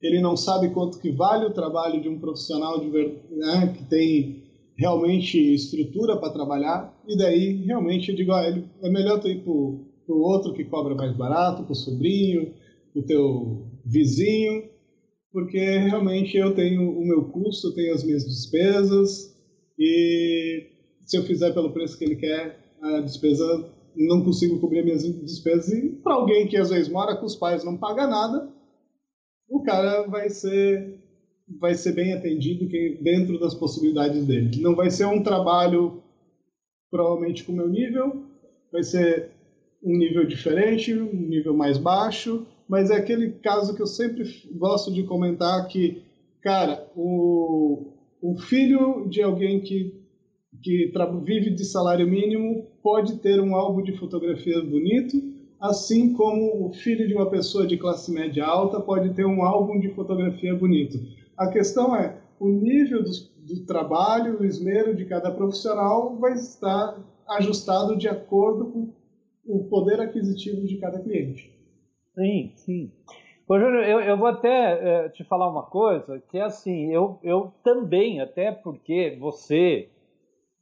ele não sabe quanto que vale o trabalho de um profissional de, né, que tem realmente estrutura para trabalhar, e daí realmente eu digo, ah, é melhor tu ir para o outro que cobra mais barato, para o sobrinho, para o teu vizinho, porque realmente eu tenho o meu custo, tenho as minhas despesas, e se eu fizer pelo preço que ele quer, a despesa não consigo cobrir minhas despesas, e para alguém que às vezes mora com os pais não paga nada, o cara vai ser vai ser bem atendido dentro das possibilidades dele. Não vai ser um trabalho provavelmente com o meu nível, vai ser um nível diferente, um nível mais baixo, mas é aquele caso que eu sempre gosto de comentar que, cara, o, o filho de alguém que, que vive de salário mínimo pode ter um álbum de fotografia bonito, assim como o filho de uma pessoa de classe média alta pode ter um álbum de fotografia bonito. A questão é, o nível do, do trabalho, o esmero de cada profissional vai estar ajustado de acordo com o poder aquisitivo de cada cliente. Sim, sim. Ô, Júnior, eu, eu vou até é, te falar uma coisa, que é assim, eu, eu também, até porque você,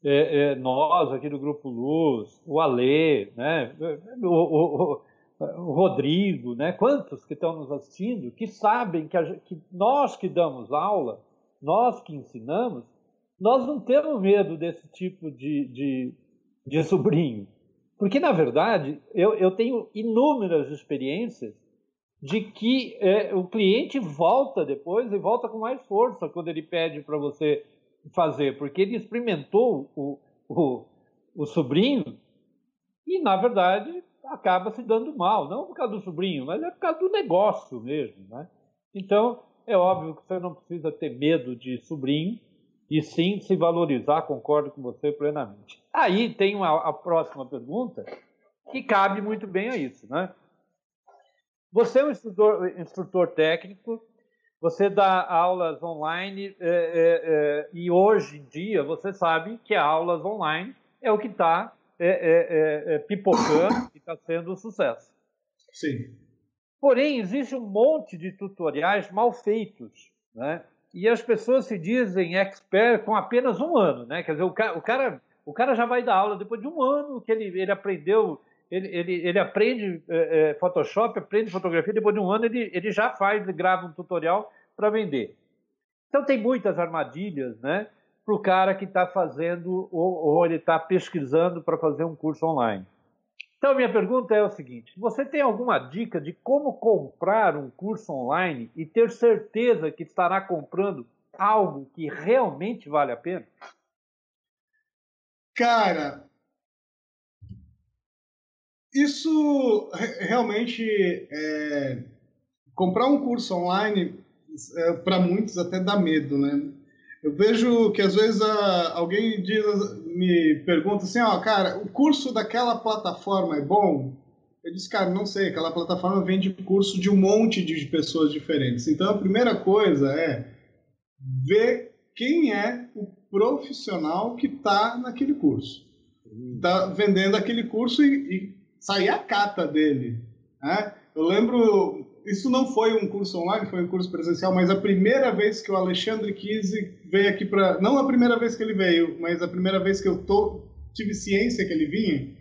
é, é, nós aqui do Grupo Luz, o Alê, né, o, o, o Rodrigo, né, quantos que estão nos assistindo, que sabem que, a, que nós que damos aula, nós que ensinamos, nós não temos medo desse tipo de, de, de sobrinho. Porque, na verdade, eu, eu tenho inúmeras experiências de que é, o cliente volta depois e volta com mais força quando ele pede para você fazer, porque ele experimentou o, o, o sobrinho e, na verdade, acaba se dando mal. Não por causa do sobrinho, mas é por causa do negócio mesmo. Né? Então, é óbvio que você não precisa ter medo de sobrinho, e sim se valorizar, concordo com você plenamente. Aí tem uma, a próxima pergunta que cabe muito bem a isso, né? Você é um instrutor, instrutor técnico, você dá aulas online é, é, é, e hoje em dia você sabe que aulas online é o que está é, é, pipocando e está sendo um sucesso. Sim. Porém, existe um monte de tutoriais mal feitos, né? e as pessoas se dizem expert com apenas um ano, né? Quer dizer, o cara, o cara, o cara já vai dar aula depois de um ano que ele, ele aprendeu, ele, ele, ele aprende é, é, Photoshop, aprende fotografia, depois de um ano ele, ele já faz, ele grava um tutorial para vender. Então tem muitas armadilhas, né? Para o cara que está fazendo ou, ou ele está pesquisando para fazer um curso online. Então, minha pergunta é o seguinte: você tem alguma dica de como comprar um curso online e ter certeza que estará comprando algo que realmente vale a pena? Cara, isso realmente é, comprar um curso online é, para muitos até dá medo, né? Eu vejo que às vezes a, alguém diz, me pergunta assim, ó, cara, o curso daquela plataforma é bom? Eu disse, cara, não sei, aquela plataforma vende curso de um monte de pessoas diferentes. Então a primeira coisa é ver quem é o profissional que está naquele curso. Está vendendo aquele curso e, e sair a cata dele. Né? Eu lembro isso não foi um curso online, foi um curso presencial, mas a primeira vez que o Alexandre Kise veio aqui para. Não a primeira vez que ele veio, mas a primeira vez que eu tô, tive ciência que ele vinha,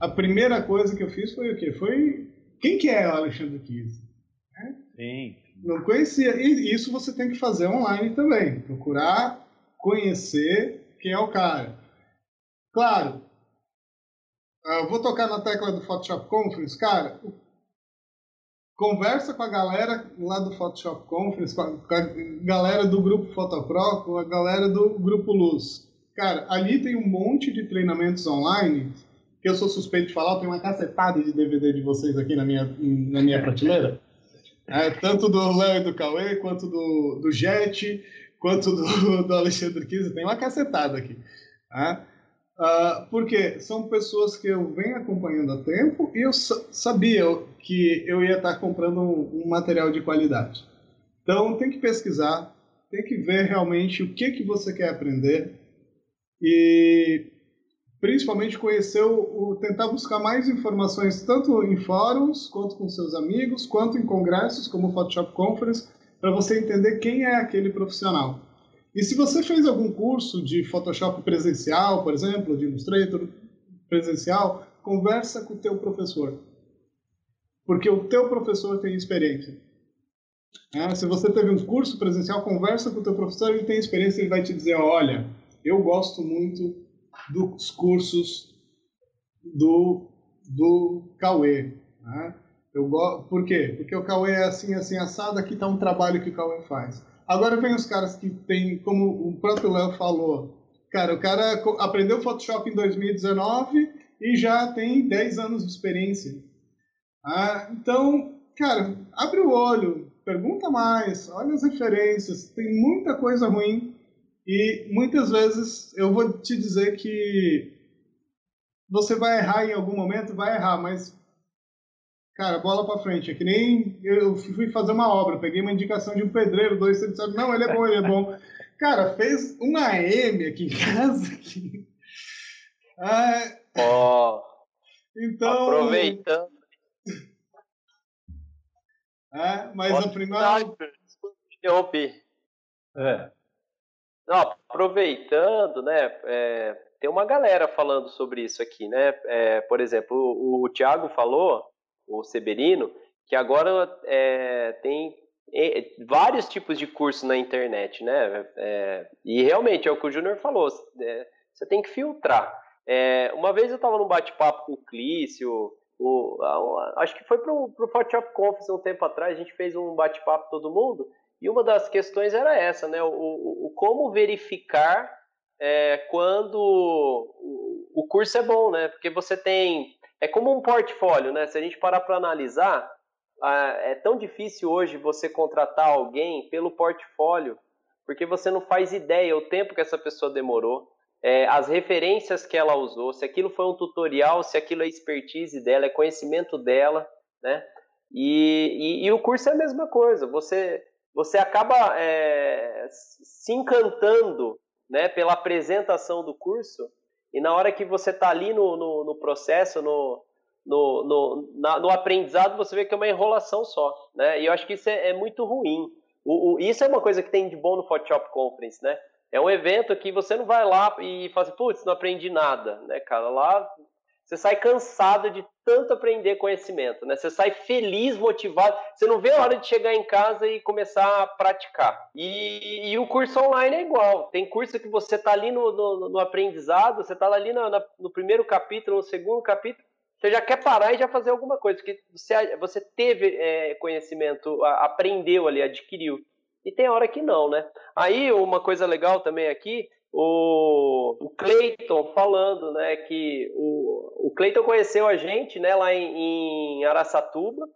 a primeira coisa que eu fiz foi o quê? Foi. Quem que é o Alexandre Kise? É? Sim. Não conhecia. E isso você tem que fazer online também. Procurar conhecer quem é o cara. Claro, eu vou tocar na tecla do Photoshop Conference. Cara, conversa com a galera lá do Photoshop Conference, com a, com a galera do grupo Photopro, com a galera do grupo Luz. Cara, ali tem um monte de treinamentos online que eu sou suspeito de falar, tem uma cacetada de DVD de vocês aqui na minha, na minha prateleira. É, tanto do Léo e do Cauê, quanto do, do Jet, quanto do, do Alexandre Kise, tem uma cacetada aqui. Tá? Uh, porque são pessoas que eu venho acompanhando há tempo e eu sabia que eu ia estar comprando um, um, material de qualidade. Então tem que pesquisar, tem que ver realmente o que, que você quer aprender e principalmente conhecer o, o tentar buscar mais informações tanto em fóruns quanto com seus amigos, quanto em congressos como o Photoshop Conference, para você entender quem é aquele profissional. E se você fez algum curso de Photoshop presencial, por exemplo, de Illustrator presencial, conversa com o teu professor. Porque o teu professor tem experiência. É, se você teve um curso presencial, conversa com o teu professor, ele tem experiência, ele vai te dizer, olha, eu gosto muito dos cursos do, do Cauê. Né? Eu go... Por quê? Porque o Cauê é assim, assim, assado, aqui está um trabalho que o Cauê faz. Agora vem os caras que tem, como o próprio Léo falou, cara, o cara aprendeu Photoshop em 2019 e já tem 10 anos de experiência. Ah, então, cara, abre o olho, pergunta mais, olha as referências, tem muita coisa ruim e muitas vezes eu vou te dizer que você vai errar em algum momento, vai errar, mas Cara, bola pra frente. É que nem eu fui fazer uma obra, peguei uma indicação de um pedreiro, dois, você sabe, não, ele é bom, ele é bom. Cara, fez uma M aqui em casa. Aqui. Ah, oh, então. Aproveitando. É, mas Pode a primeira. Interrompi. É. Não, aproveitando, né? É, tem uma galera falando sobre isso aqui, né? É, por exemplo, o, o Thiago falou o Severino, que agora é, tem é, vários tipos de curso na internet, né? É, e realmente é o que o Júnior falou, é, você tem que filtrar. É, uma vez eu estava num bate-papo com o Clício, o, a, acho que foi para o Photoshop Conference um tempo atrás, a gente fez um bate-papo todo mundo, e uma das questões era essa, né? O, o, o como verificar é, quando o curso é bom, né? Porque você tem é como um portfólio, né? Se a gente parar para analisar, é tão difícil hoje você contratar alguém pelo portfólio, porque você não faz ideia o tempo que essa pessoa demorou, é, as referências que ela usou, se aquilo foi um tutorial, se aquilo é expertise dela, é conhecimento dela, né? E, e, e o curso é a mesma coisa. Você você acaba é, se encantando, né, pela apresentação do curso e na hora que você está ali no, no, no, processo, no, no, no, na, no, aprendizado, você vê que é uma enrolação só. Né? E eu acho que isso é, é muito ruim. O, o, isso é uma coisa que tem de bom no Photoshop Conference, né? É um evento que você não vai lá e fala assim, putz, não aprendi nada, né, cara? Lá você sai cansado de tanto aprender conhecimento, né? Você sai feliz, motivado. Você não vê a hora de chegar em casa e começar a praticar. E, e o curso online é igual. Tem curso que você está ali no, no, no, aprendizado, você está ali no, no, primeiro capítulo, no segundo capítulo, você já quer parar e já fazer alguma coisa, porque você, você teve é, conhecimento, aprendeu ali, adquiriu. E tem hora que não, né? Aí uma coisa legal também aqui o, o Cleiton falando, né, que o, o Cleiton conheceu a gente, né, lá em, em Araçatuba,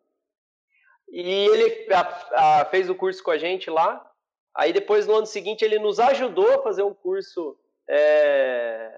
e ele a, a, fez o curso com a gente lá. Aí depois no ano seguinte ele nos ajudou a fazer um curso é,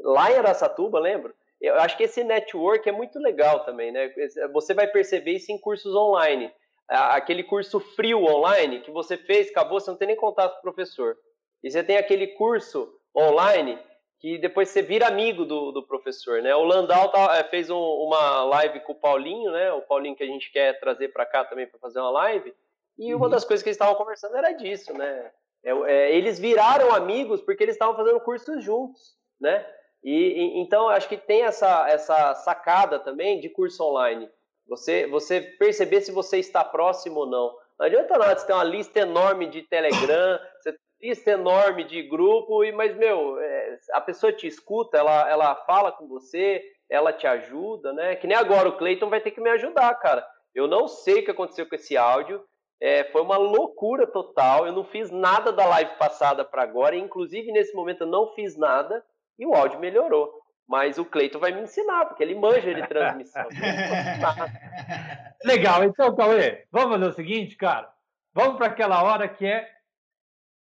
lá em Araçatuba, lembra? Eu acho que esse network é muito legal também, né? Você vai perceber isso em cursos online. Aquele curso frio online que você fez, acabou, você não tem nem contato com o professor. E você tem aquele curso online que depois você vira amigo do, do professor, né? O Landau tá, é, fez um, uma live com o Paulinho, né? O Paulinho que a gente quer trazer para cá também para fazer uma live. E uhum. uma das coisas que eles estavam conversando era disso, né? É, é, eles viraram amigos porque eles estavam fazendo cursos juntos, né? E, e, então acho que tem essa, essa sacada também de curso online. Você, você perceber se você está próximo ou não. Não adianta nada você ter uma lista enorme de Telegram, você lista enorme de grupo, e mas, meu, é, a pessoa te escuta, ela, ela fala com você, ela te ajuda, né? Que nem agora o Cleiton vai ter que me ajudar, cara. Eu não sei o que aconteceu com esse áudio. É, foi uma loucura total. Eu não fiz nada da live passada para agora. Inclusive, nesse momento, eu não fiz nada e o áudio melhorou. Mas o Cleiton vai me ensinar, porque ele manja de transmissão. Legal, então, Cauê, vamos fazer o seguinte, cara. Vamos para aquela hora que é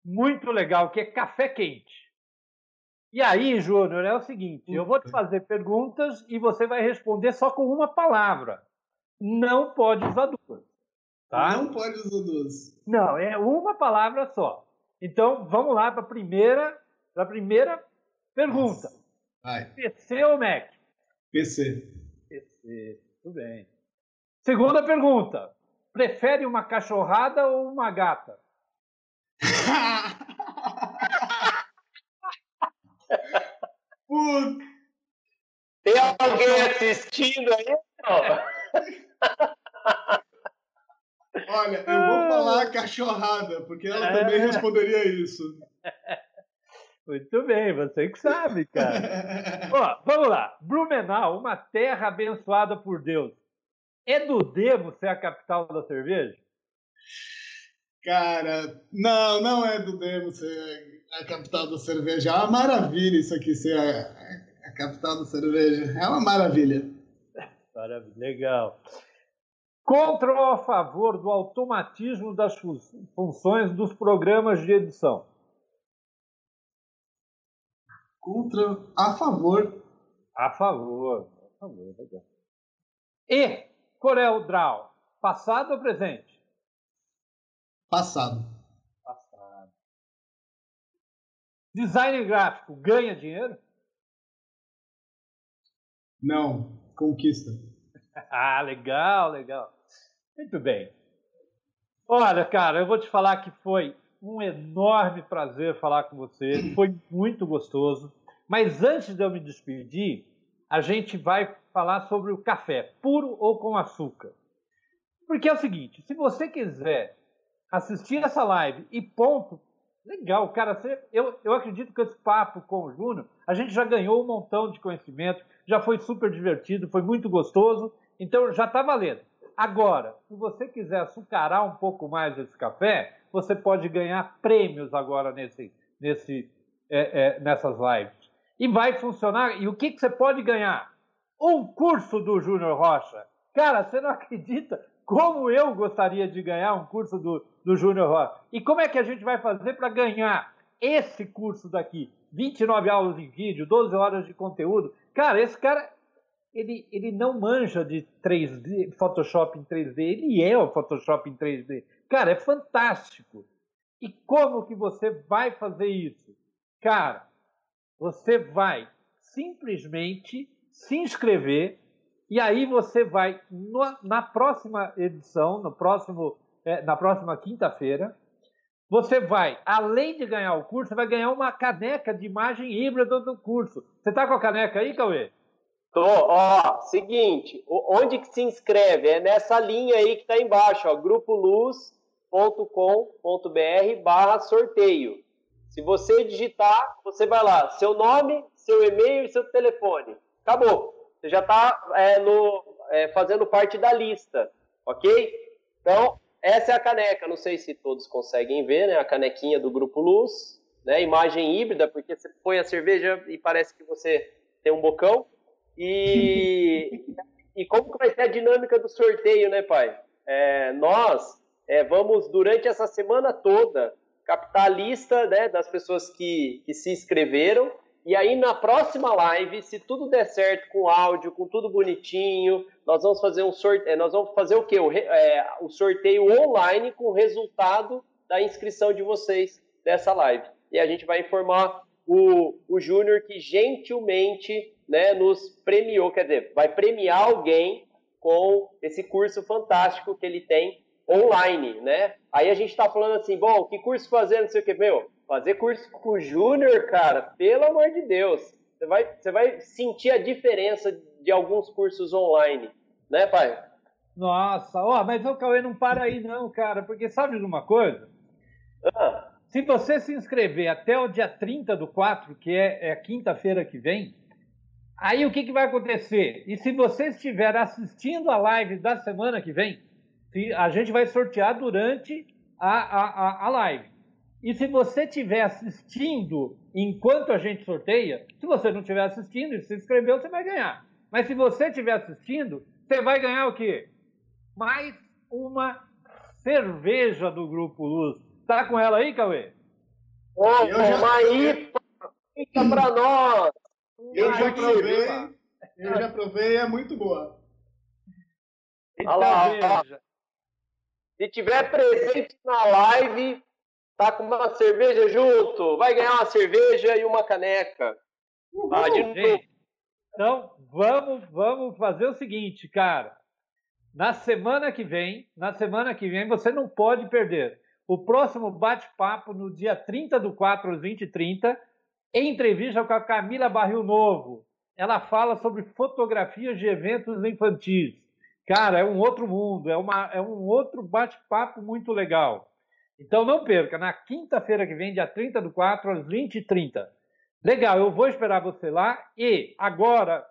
muito legal, que é café quente. E aí, Júnior, é o seguinte: eu vou te fazer perguntas e você vai responder só com uma palavra. Não pode usar duas. Tá? Não pode usar duas. Não, é uma palavra só. Então, vamos lá para a primeira, pra primeira pergunta. PC ou Mac? PC. PC, tudo bem. Segunda pergunta. Prefere uma cachorrada ou uma gata? Tem alguém assistindo aí? Olha, eu vou falar cachorrada, porque ela é. também responderia isso. Muito bem, você que sabe, cara. Ó, vamos lá. Blumenau, uma terra abençoada por Deus. É do Demo ser a capital da cerveja? Cara, não, não é do Demo ser a capital da cerveja. É uma maravilha isso aqui ser a, a capital da cerveja. É uma maravilha. Maravilha, legal. Contra ou a favor do automatismo das funções dos programas de edição? Contra, a favor. A favor. A favor, legal. E Corel Draw, passado ou presente? Passado. Passado. Design gráfico ganha dinheiro? Não, conquista. ah, legal, legal. Muito bem. Olha, cara, eu vou te falar que foi um enorme prazer falar com você. Foi muito gostoso. Mas antes de eu me despedir, a gente vai falar sobre o café, puro ou com açúcar. Porque é o seguinte: se você quiser assistir essa live e ponto, legal, cara. Você, eu, eu acredito que esse papo com o Júnior, a gente já ganhou um montão de conhecimento, já foi super divertido, foi muito gostoso, então já está valendo. Agora, se você quiser açucarar um pouco mais esse café, você pode ganhar prêmios agora nesse, nesse, é, é, nessas lives. E vai funcionar. E o que, que você pode ganhar? Um curso do Júnior Rocha. Cara, você não acredita como eu gostaria de ganhar um curso do, do Júnior Rocha. E como é que a gente vai fazer para ganhar esse curso daqui? 29 aulas em vídeo, 12 horas de conteúdo. Cara, esse cara ele, ele não manja de 3D, Photoshop em 3D, ele é o Photoshop em 3D. Cara, é fantástico. E como que você vai fazer isso? Cara, você vai simplesmente se inscrever e aí você vai no, na próxima edição, no próximo, é, na próxima quinta-feira, você vai, além de ganhar o curso, você vai ganhar uma caneca de imagem híbrida do curso. Você está com a caneca aí, Cauê? Tô, ó, seguinte, onde que se inscreve? É nessa linha aí que está embaixo, ó, grupoluz.com.br barra sorteio. Se você digitar, você vai lá, seu nome, seu e-mail e seu telefone. Acabou. Você já está é, é, fazendo parte da lista, ok? Então, essa é a caneca. Não sei se todos conseguem ver, né? A canequinha do Grupo Luz, né? Imagem híbrida, porque você põe a cerveja e parece que você tem um bocão. E, e como que vai ser a dinâmica do sorteio, né, pai? É, nós é, vamos, durante essa semana toda, captar a lista né, das pessoas que, que se inscreveram. E aí, na próxima live, se tudo der certo com áudio, com tudo bonitinho, nós vamos fazer um sorteio. É, nós vamos fazer o quê? O, é, o sorteio online com o resultado da inscrição de vocês dessa live. E a gente vai informar o, o Júnior que gentilmente né, nos premiou, quer dizer, vai premiar alguém com esse curso fantástico que ele tem online, né? Aí a gente está falando assim, bom, que curso fazer, não sei o que, meu, fazer curso com o Júnior, cara, pelo amor de Deus, você vai, você vai sentir a diferença de alguns cursos online, né, pai? Nossa, ó, mas o Cauê não para aí não, cara, porque sabe de uma coisa? Ah. Se você se inscrever até o dia 30 do 4, que é, é quinta-feira que vem, Aí o que, que vai acontecer? E se você estiver assistindo a live da semana que vem, a gente vai sortear durante a, a, a live. E se você estiver assistindo enquanto a gente sorteia, se você não estiver assistindo e se inscreveu, você vai ganhar. Mas se você estiver assistindo, você vai ganhar o quê? Mais uma cerveja do Grupo Luz. Tá com ela aí, Cauê? Ô, já... aí, Conta pra nós! Eu já provei, eu já provei e é muito boa. Olha lá. Se tiver presente na live, tá com uma cerveja junto, vai ganhar uma cerveja e uma caneca. Ah, de novo. Então, vamos, vamos fazer o seguinte, cara. Na semana que vem, na semana que vem, você não pode perder o próximo bate-papo no dia 30 do 4 às 20h30, entrevista com a Camila Barril Novo. Ela fala sobre fotografias de eventos infantis. Cara, é um outro mundo, é, uma, é um outro bate-papo muito legal. Então não perca, na quinta-feira que vem, dia 30 do 4, às 20h30. Legal, eu vou esperar você lá e agora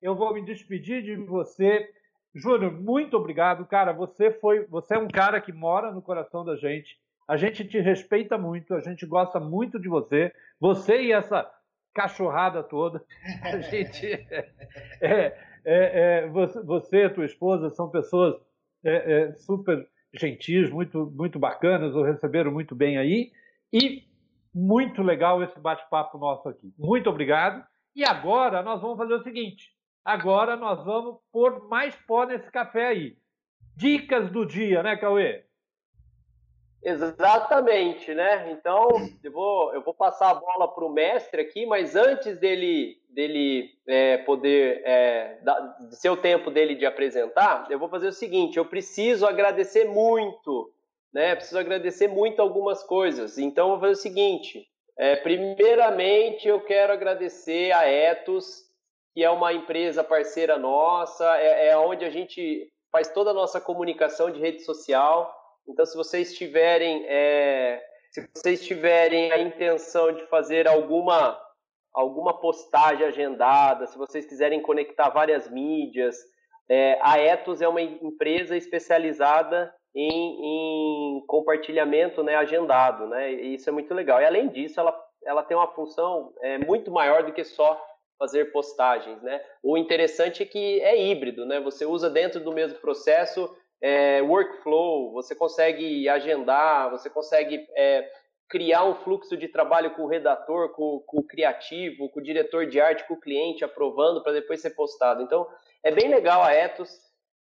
eu vou me despedir de você. Júnior, muito obrigado, cara. Você foi, você é um cara que mora no coração da gente. A gente te respeita muito, a gente gosta muito de você. Você e essa cachorrada toda. A gente é, é, é, você, você tua esposa são pessoas é, é, super gentis, muito, muito bacanas, o receberam muito bem aí. E muito legal esse bate-papo nosso aqui. Muito obrigado. E agora nós vamos fazer o seguinte: agora nós vamos pôr mais pó nesse café aí. Dicas do dia, né, Cauê? Exatamente, né? Então, eu vou, eu vou passar a bola para o mestre aqui, mas antes dele, dele é, poder, é, da, ser o tempo dele de apresentar, eu vou fazer o seguinte: eu preciso agradecer muito, né? Preciso agradecer muito algumas coisas. Então, eu vou fazer o seguinte: é, primeiramente, eu quero agradecer a Etos, que é uma empresa parceira nossa, é, é onde a gente faz toda a nossa comunicação de rede social. Então, se vocês tiverem, é, se vocês tiverem a intenção de fazer alguma alguma postagem agendada, se vocês quiserem conectar várias mídias, é, a Etos é uma empresa especializada em, em, compartilhamento né, agendado, né? E isso é muito legal. E além disso, ela, ela tem uma função é, muito maior do que só fazer postagens, né? O interessante é que é híbrido, né? Você usa dentro do mesmo processo é, workflow, você consegue agendar, você consegue é, criar um fluxo de trabalho com o redator, com, com, o criativo, com o diretor de arte, com o cliente, aprovando para depois ser postado. Então, é bem legal a Ethos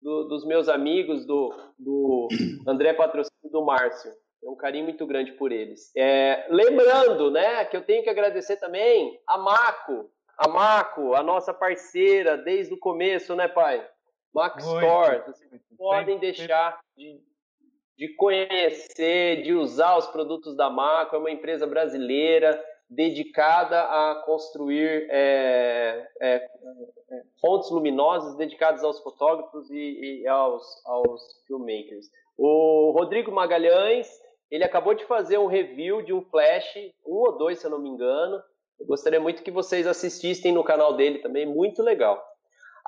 do, dos meus amigos, do, do André Patrocínio e do Márcio. É um carinho muito grande por eles. É, lembrando, né, que eu tenho que agradecer também a Maco, a Maco, a nossa parceira desde o começo, né, pai? Mac Store, vocês podem deixar de, de conhecer, de usar os produtos da Maco, é uma empresa brasileira dedicada a construir é, é, fontes luminosas dedicadas aos fotógrafos e, e aos, aos filmmakers. O Rodrigo Magalhães, ele acabou de fazer um review de um flash, um ou dois, se eu não me engano. Eu gostaria muito que vocês assistissem no canal dele também, muito legal.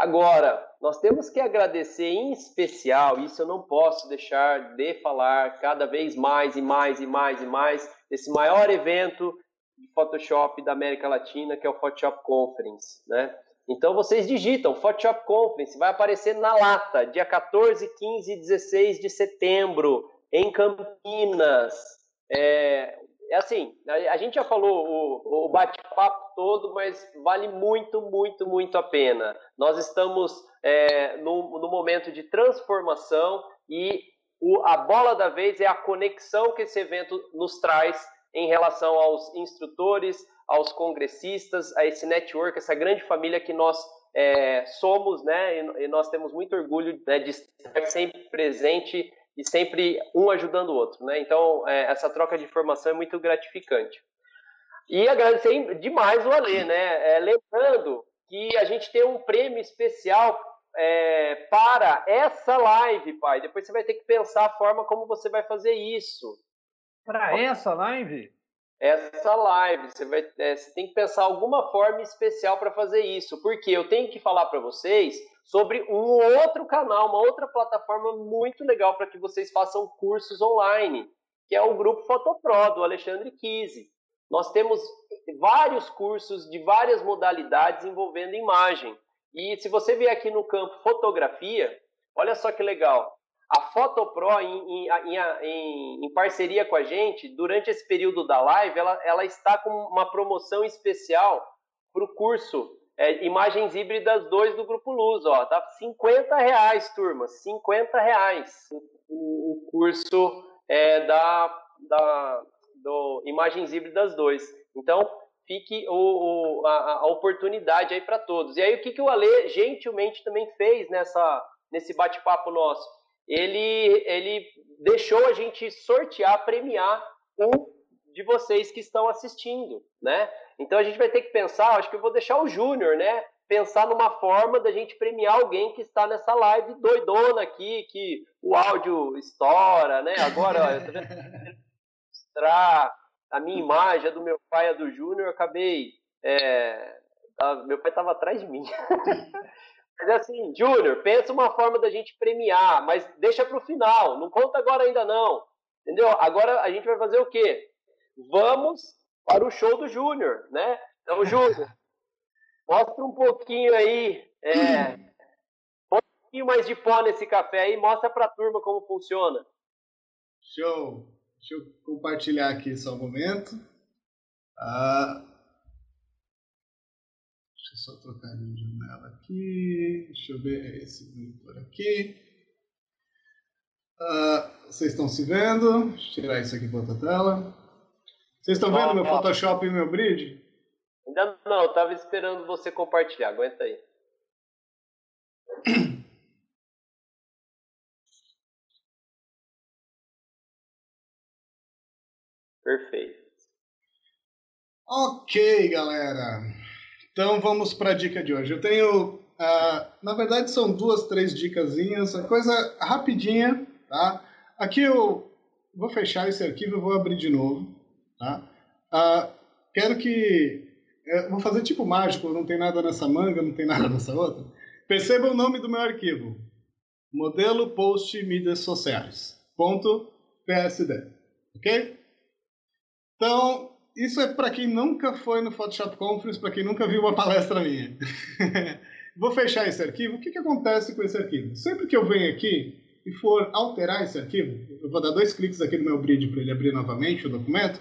Agora, nós temos que agradecer em especial, isso eu não posso deixar de falar cada vez mais e mais e mais e mais, esse maior evento de Photoshop da América Latina, que é o Photoshop Conference, né? Então vocês digitam Photoshop Conference, vai aparecer na lata, dia 14, 15 e 16 de setembro, em Campinas. É, é assim, a, gente já falou o, o bate-papo todo, mas vale muito, muito, muito a pena. Nós estamos é, no, no momento de transformação e o, a bola da vez é a conexão que esse evento nos traz em relação aos instrutores, aos congressistas, a esse network, essa grande família que nós é, somos, né? E, e, nós temos muito orgulho né, de estar sempre presente e sempre um ajudando o outro, né? Então, é, essa troca de informação é muito gratificante. E agradecer demais o Alê, né? É, lembrando que a gente tem um prêmio especial é, para essa live, pai. Depois você vai ter que pensar a forma como você vai fazer isso. Para essa live? Essa live, você, vai, é, você tem que pensar alguma forma especial para fazer isso. Porque eu tenho que falar para vocês sobre um outro canal, uma outra plataforma muito legal para que vocês façam cursos online, que é o grupo Fotopro do Alexandre Kise. Nós temos vários cursos de várias modalidades envolvendo imagem. E se você vier aqui no campo fotografia, olha só que legal. A Fotopro, em, em, em, em, parceria com a gente, durante esse período da live, ela, ela está com uma promoção especial para o curso é, Imagens Híbridas 2 do Grupo Luz. Ó, tá 50 reais, turma, 50 reais o, o curso é, da, da do Imagens Híbridas 2. Então, fique o, o, a, a, oportunidade aí para todos. E aí, o que, que o Ale gentilmente também fez nessa, nesse bate-papo nosso? ele, ele deixou a gente sortear, premiar um de vocês que estão assistindo, né? Então a gente vai ter que pensar, acho que eu vou deixar o Júnior, né? Pensar numa forma da gente premiar alguém que está nessa live doidona aqui, que o áudio estoura, né? Agora, vendo mostrar a minha imagem, a do meu pai, a do Júnior, acabei. É, meu pai estava atrás de mim. Mas é assim, Júnior, pensa uma forma da gente premiar, mas deixa para o final, não conta agora ainda não. Entendeu? Agora a gente vai fazer o quê? Vamos para o show do Júnior, né? Então, Júnior, mostra um pouquinho aí, é, um pouquinho mais de pó nesse café aí, mostra para a turma como funciona. Show! Deixa eu compartilhar aqui só um momento. Ah, Deixa eu só trocar de janela aqui. Deixa eu ver esse monitor aqui. Uh, vocês estão se vendo? Deixa eu tirar isso aqui para outra tela. Vocês estão vendo meu Photoshop e meu bridge? Ainda não, eu estava esperando você compartilhar. Aguenta aí. Perfeito. Ok, galera. Então vamos para a dica de hoje. Eu tenho, uh, na verdade são duas, três dicasinhas, coisa rapidinha, tá? Aqui eu vou fechar esse arquivo e vou abrir de novo, tá? Uh, quero que, uh, vou fazer tipo mágico, não tem nada nessa manga, não tem nada nessa outra. Perceba o nome do meu arquivo, modelo post mídias sociais, PSD, ok? Então, isso é para quem nunca foi no Photoshop Conference, para quem nunca viu uma palestra minha. Vou fechar esse arquivo. O que, que acontece com esse arquivo? Sempre que eu venho aqui e for alterar esse arquivo, eu vou dar dois cliques aqui no meu bridge para ele abrir novamente o documento,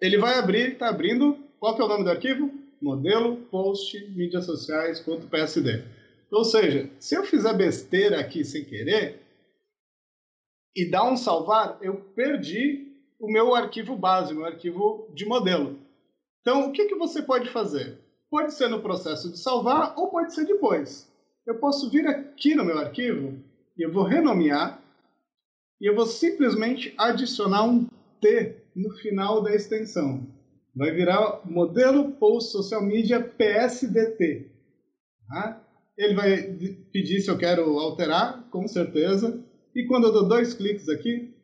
ele vai abrir, está abrindo, qual que é o nome do arquivo? Modelo post mídias sociais.psd. Ou seja, se eu fizer besteira aqui sem querer e dar um salvar, eu perdi o meu arquivo base, meu arquivo de modelo. Então, o que, que você pode fazer? Pode ser no processo de salvar ou pode ser depois. Eu posso vir aqui no meu arquivo e eu vou renomear e eu vou simplesmente adicionar um T no final da extensão. Vai virar modelo Post Social Media PSDT. Tá? Ele vai pedir se eu quero alterar, com certeza. E quando eu dou dois cliques aqui,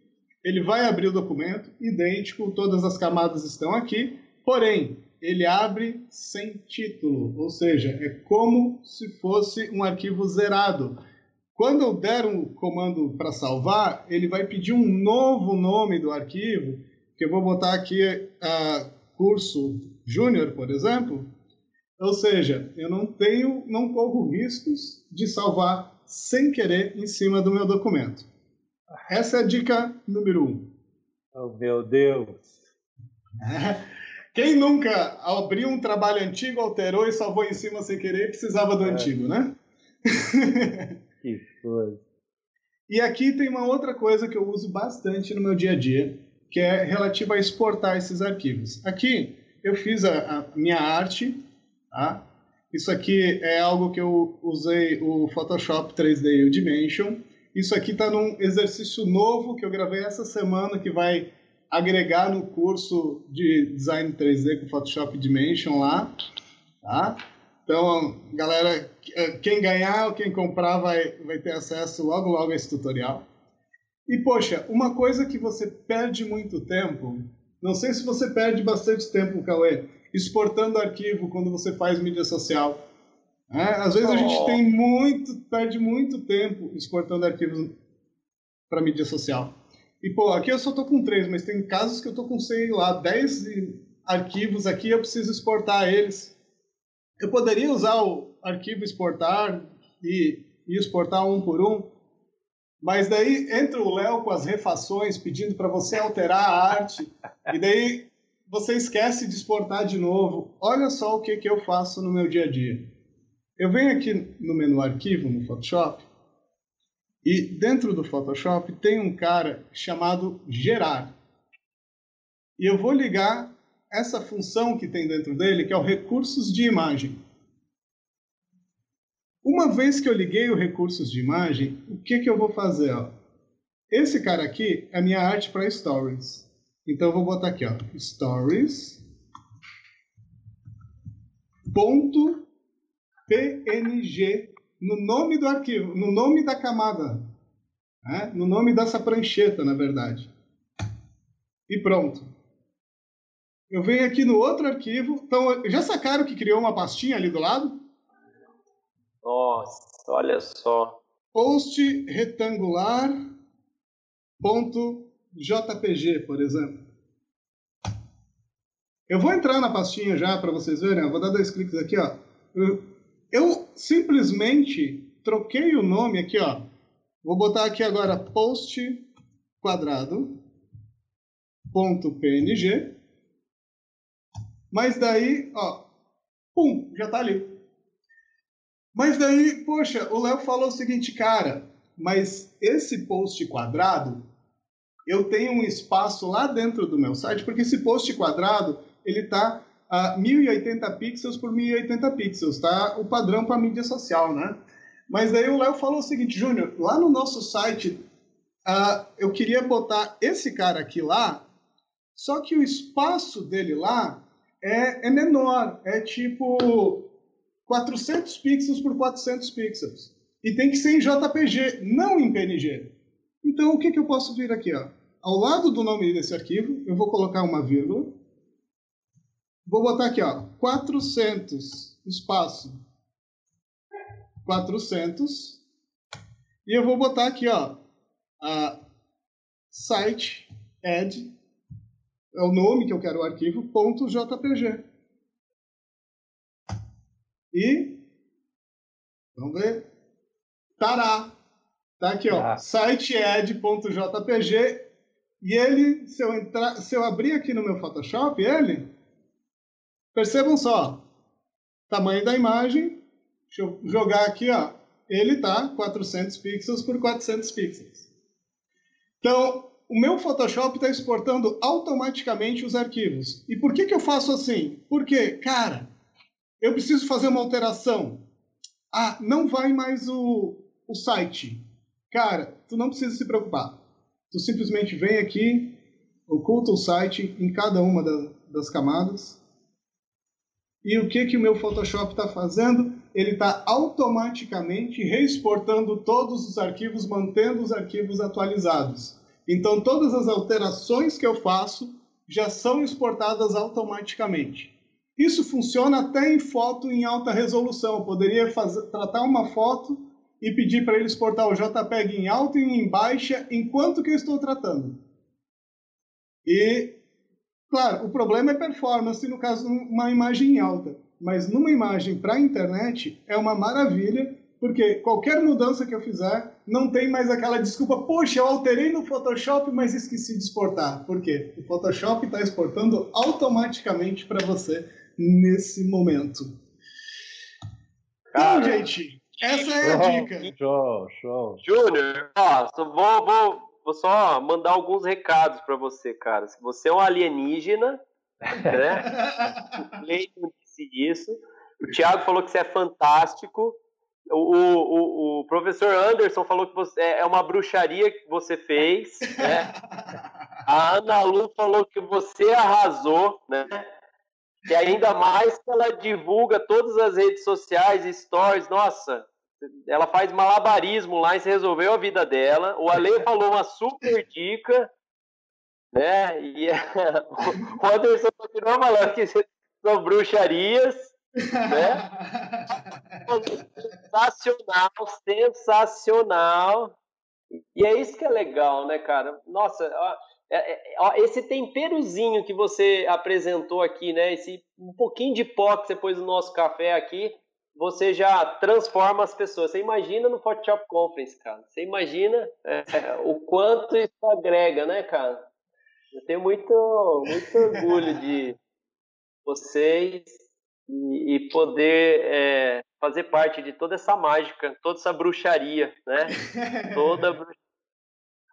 ele vai abrir o documento, idêntico, todas as camadas estão aqui, porém, ele abre sem título, ou seja, é como se fosse um arquivo zerado. Quando eu der um comando para salvar, ele vai pedir um novo nome do arquivo, que eu vou botar aqui uh, curso júnior, por exemplo. Ou seja, eu não tenho, não corro riscos de salvar sem querer em cima do meu documento. Essa é a dica número um. Oh, meu Deus! Quem nunca abriu um trabalho antigo, alterou e salvou em cima sem querer, precisava do é. antigo, né? que coisa. E aqui tem uma outra coisa que eu uso bastante no meu dia a dia, que é relativa a exportar esses arquivos. Aqui eu fiz a, a minha arte, tá? Isso aqui é algo que eu usei o Photoshop 3D Dimension isso aqui está num exercício novo que eu gravei essa semana que vai agregar no curso de Design 3D com Photoshop Dimension lá, tá? Então, galera, quem ganhar ou quem comprar vai, vai ter acesso logo logo a esse tutorial. E, poxa, uma coisa que você perde muito tempo, não sei se você perde bastante tempo, Cauê, exportando arquivo quando você faz mídia social. É, às vezes oh. a gente tem muito, perde muito tempo exportando arquivos para mídia social. E, pô, aqui eu só tô com três, mas tem casos que eu tô com, sei lá, dez arquivos aqui eu preciso exportar eles. Eu poderia usar o arquivo exportar e, e exportar um por um, Mas daí entra o Léo com as refações, pedindo para você alterar a arte, e daí você esquece de exportar de novo. Olha só o que, que eu faço no meu dia a dia. Eu venho aqui no menu arquivo, no Photoshop, e dentro do Photoshop tem um cara chamado gerar. E eu vou ligar essa função que tem dentro dele, que é o recursos de imagem. Uma vez que eu liguei o recursos de imagem, o que, que eu vou fazer? Ó? Esse cara aqui é a minha arte para stories. Então eu vou botar aqui, ó, stories ponto png no nome do arquivo, no nome da camada, né? no nome dessa prancheta, na verdade. E pronto. Eu venho aqui no outro arquivo. Então, já sacaram que criou uma pastinha ali do lado? Nossa, olha só. Post retangular ponto JPG, por exemplo. Eu vou entrar na pastinha já para vocês verem. Eu vou dar dois cliques aqui, ó. Eu, eu simplesmente troquei o nome aqui, ó. Vou botar aqui agora post quadrado ponto png. Mas daí, ó, pum, já tá ali. Mas daí, poxa, o Léo falou o seguinte, cara, mas esse post quadrado, eu tenho um espaço lá dentro do meu site, porque esse post quadrado, ele tá a 1080 pixels por 1080 pixels, tá? O padrão para mídia social, né? Mas daí o Léo falou o seguinte, Júnior, lá no nosso site, uh, eu queria botar esse cara aqui lá, só que o espaço dele lá é, é menor, é tipo 400 pixels por 400 pixels. E tem que ser em JPG, não em PNG. Então, o que, que eu posso vir aqui? Ó? Ao lado do nome desse arquivo, eu vou colocar uma vírgula. Vou botar aqui, ó, 400, espaço, 400. E eu vou botar aqui, ó, a site add, é o nome que eu quero o arquivo, ponto .jpg. E vamos ver. Tará. Tá aqui, ó. Ah. siteed.jpg. E ele, se eu entrar, se eu abrir aqui no meu Photoshop, ele, percebam só, tamanho da imagem. Deixa eu jogar aqui, ó. Ele tá 400 pixels por 400 pixels. Então, o meu Photoshop está exportando automaticamente os arquivos. E por que, que eu faço assim? Porque, cara, eu preciso fazer uma alteração. Ah, não vai mais o, o site. Cara, tu não precisa se preocupar. Tu simplesmente vem aqui, oculta o site em cada uma da, das camadas. E o que, que o meu Photoshop está fazendo? Ele está automaticamente reexportando todos os arquivos, mantendo os arquivos atualizados. Então, todas as alterações que eu faço já são exportadas automaticamente. Isso funciona até em foto em alta resolução. Eu poderia fazer, tratar uma foto e pedir para ele exportar o JPEG em alta e em baixa enquanto que eu estou tratando. E, claro, o problema é performance, no caso, uma imagem em alta. Mas numa imagem para a internet é uma maravilha, porque qualquer mudança que eu fizer, não tem mais aquela desculpa, poxa, eu alterei no Photoshop, mas esqueci de exportar. Por quê? O Photoshop está exportando automaticamente para você nesse momento. Então, Cara, então, gente, essa é a dica. Show, show. Júnior, ó, vou, vou, vou só mandar alguns recados para você, cara. Se você é um alienígena, né? o Cleiton disse isso. O Thiago falou que você é fantástico. O, o, o, professor Anderson falou que você é uma bruxaria que você fez, né? A Ana Lu falou que você arrasou, né? E ainda mais que ela divulga todas as redes sociais, stories, nossa, ela faz malabarismo lá e se resolveu a vida dela. O Ale falou uma super dica, né? E o Anderson continuou falando que são bruxarias, né? sensacional, sensacional. E é isso que é legal, né, cara? Nossa, é, é, esse temperozinho que você apresentou aqui, né? Esse um pouquinho de pó que você pôs no nosso café aqui, você já transforma as pessoas. Você imagina no Photoshop Conference, cara. Você imagina é, o quanto isso agrega, né, cara? Eu tenho muito, muito orgulho de vocês e, e poder é, fazer parte de toda essa mágica, toda essa bruxaria, né? Toda bruxaria.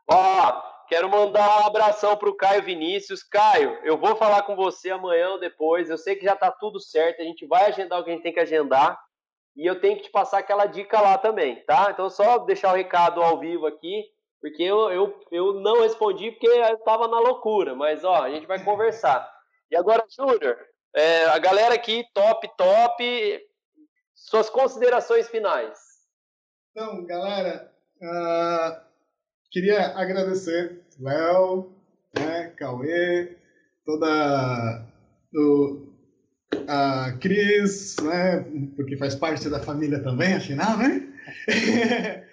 Ó, Quero mandar um abração pro Caio Vinícius. Caio, eu vou falar com você amanhã ou depois. Eu sei que já tá tudo certo. A gente vai agendar o que a gente tem que agendar. E eu tenho que te passar aquela dica lá também, tá? Então, só deixar o recado ao vivo aqui, porque eu, eu, eu não respondi porque eu tava na loucura. Mas, ó, a gente vai conversar. E agora, Júnior, é, a galera aqui, top, top. Suas considerações finais. Então, galera, uh, queria agradecer Léo, né, Cauê, toda o, a Cris, né, porque faz parte da família também, afinal, né?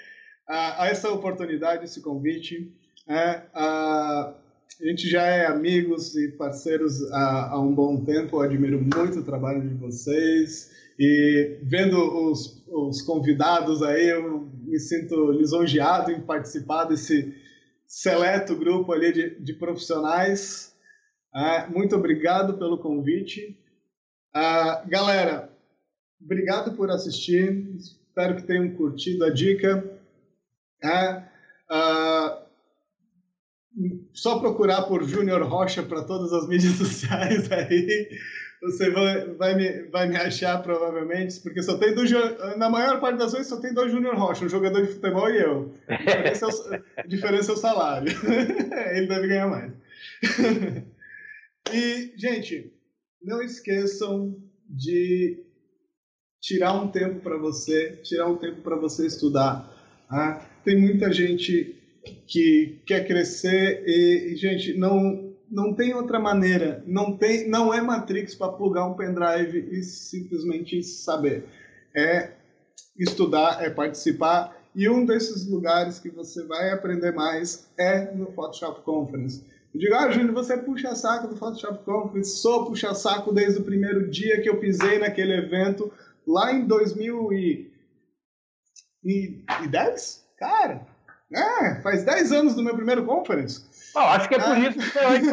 a, a, essa oportunidade, esse convite. É, a, a gente já é amigos e parceiros há, há um bom tempo, eu admiro muito o trabalho de vocês e vendo os, os convidados aí, eu me sinto lisonjeado em participar desse seleto grupo ali de, de profissionais. Ah, muito obrigado pelo convite. Ah, galera, obrigado por assistir. Espero que tenham curtido a dica. Ah, ah só procurar por Júnior Rocha para todas as mídias sociais aí. Você vai, vai, me, vai me achar provavelmente, porque só tem dois. Na maior parte das vezes só tem dois Júnior Rocha, um jogador de futebol e eu. A diferença é diferença é o salário. Ele deve ganhar mais. e, gente, não esqueçam de tirar um tempo para você, tirar um tempo para você estudar. Ah, tem muita gente que quer crescer e, gente, não não tem outra maneira. Não, tem, não é Matrix para plugar um pendrive e simplesmente saber. É estudar, é participar. E um desses lugares que você vai aprender mais é no Photoshop Conference. Eu digo, ah, Júnior, você puxa saco do Photoshop Conference. Sou puxa saco desde o primeiro dia que eu pisei naquele evento, lá em 2010? Cara, é, faz 10 anos do meu primeiro conference. Não, acho que é por isso que você vai né,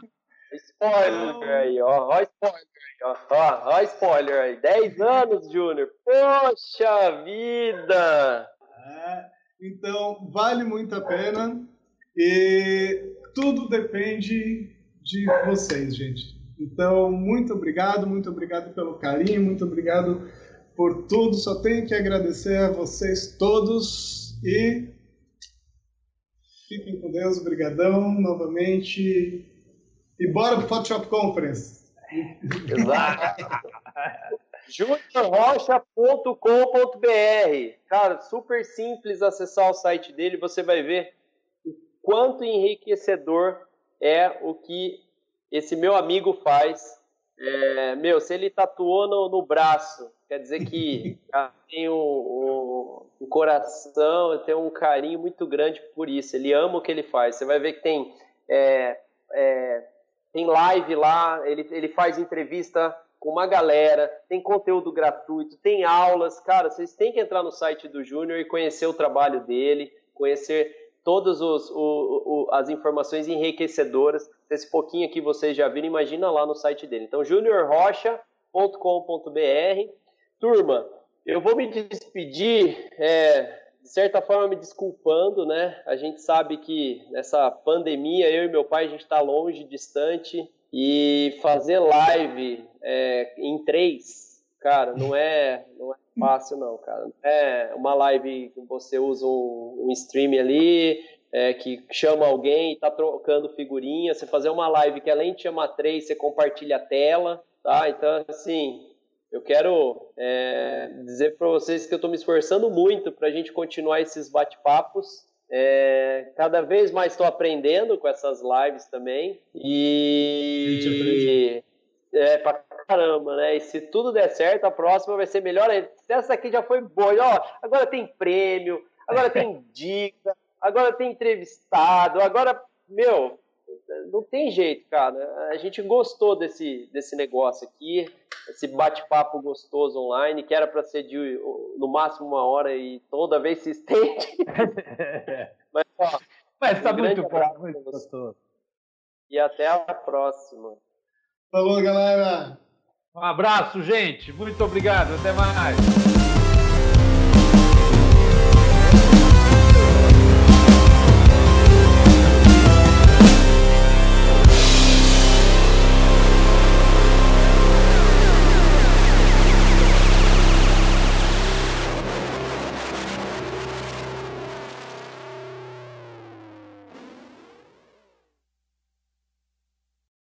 Spoiler aí, ó. Ó, spoiler aí, ó. Ó, ó spoiler aí. 10 anos, Júnior. Poxa vida! É, então, vale muito a pena. E tudo depende de vocês, gente. Então, muito obrigado, muito obrigado pelo carinho, muito obrigado por tudo. Só tenho que agradecer a vocês todos e Fiquem com Deus, brigadão novamente. E bora pro Photoshop Conference. Exato. juniorrocha.com.br Cara, super simples acessar o site dele, você vai ver o quanto enriquecedor é o que esse meu amigo faz. É, meu, se ele tatuou no, no braço Quer dizer que tem um, um, um, coração, tem um carinho muito grande por isso. Ele ama o que ele faz. Você vai ver que tem, é, é, tem live lá, ele, ele faz entrevista com uma galera, tem conteúdo gratuito, tem aulas. Cara, vocês têm que entrar no site do Júnior e conhecer o trabalho dele, conhecer todas os, o, o, as informações enriquecedoras. Esse pouquinho aqui vocês já viram, imagina lá no site dele. Então, juniorrocha.com.br Turma, eu vou me despedir, é, de certa forma me desculpando, né? A gente sabe que nessa pandemia, eu e meu pai, a gente está longe, distante, e fazer live é, em três, cara, não é, não é fácil não, cara. É uma live que você usa um, um stream ali, é, que chama alguém e tá trocando figurinha, você fazer uma live que além de chamar três, você compartilha a tela, tá? Então, assim, eu quero é, dizer para vocês que eu estou me esforçando muito para a gente continuar esses bate-papos. É, cada vez mais estou aprendendo com essas lives também. E. É, pra caramba, né? E se tudo der certo, a próxima vai ser melhor ainda. Essa aqui já foi boa. Ó, agora tem prêmio, agora tem dica, agora tem entrevistado, agora, meu, não tem jeito, cara. A gente gostou desse, desse negócio aqui. esse bate-papo gostoso online, que era para ser de no máximo uma hora e toda vez se estende. Mas, ó, Mas tá um muito bom, muito gostoso. E até a próxima. Falou, galera. Um abraço, gente. Muito obrigado. Até mais.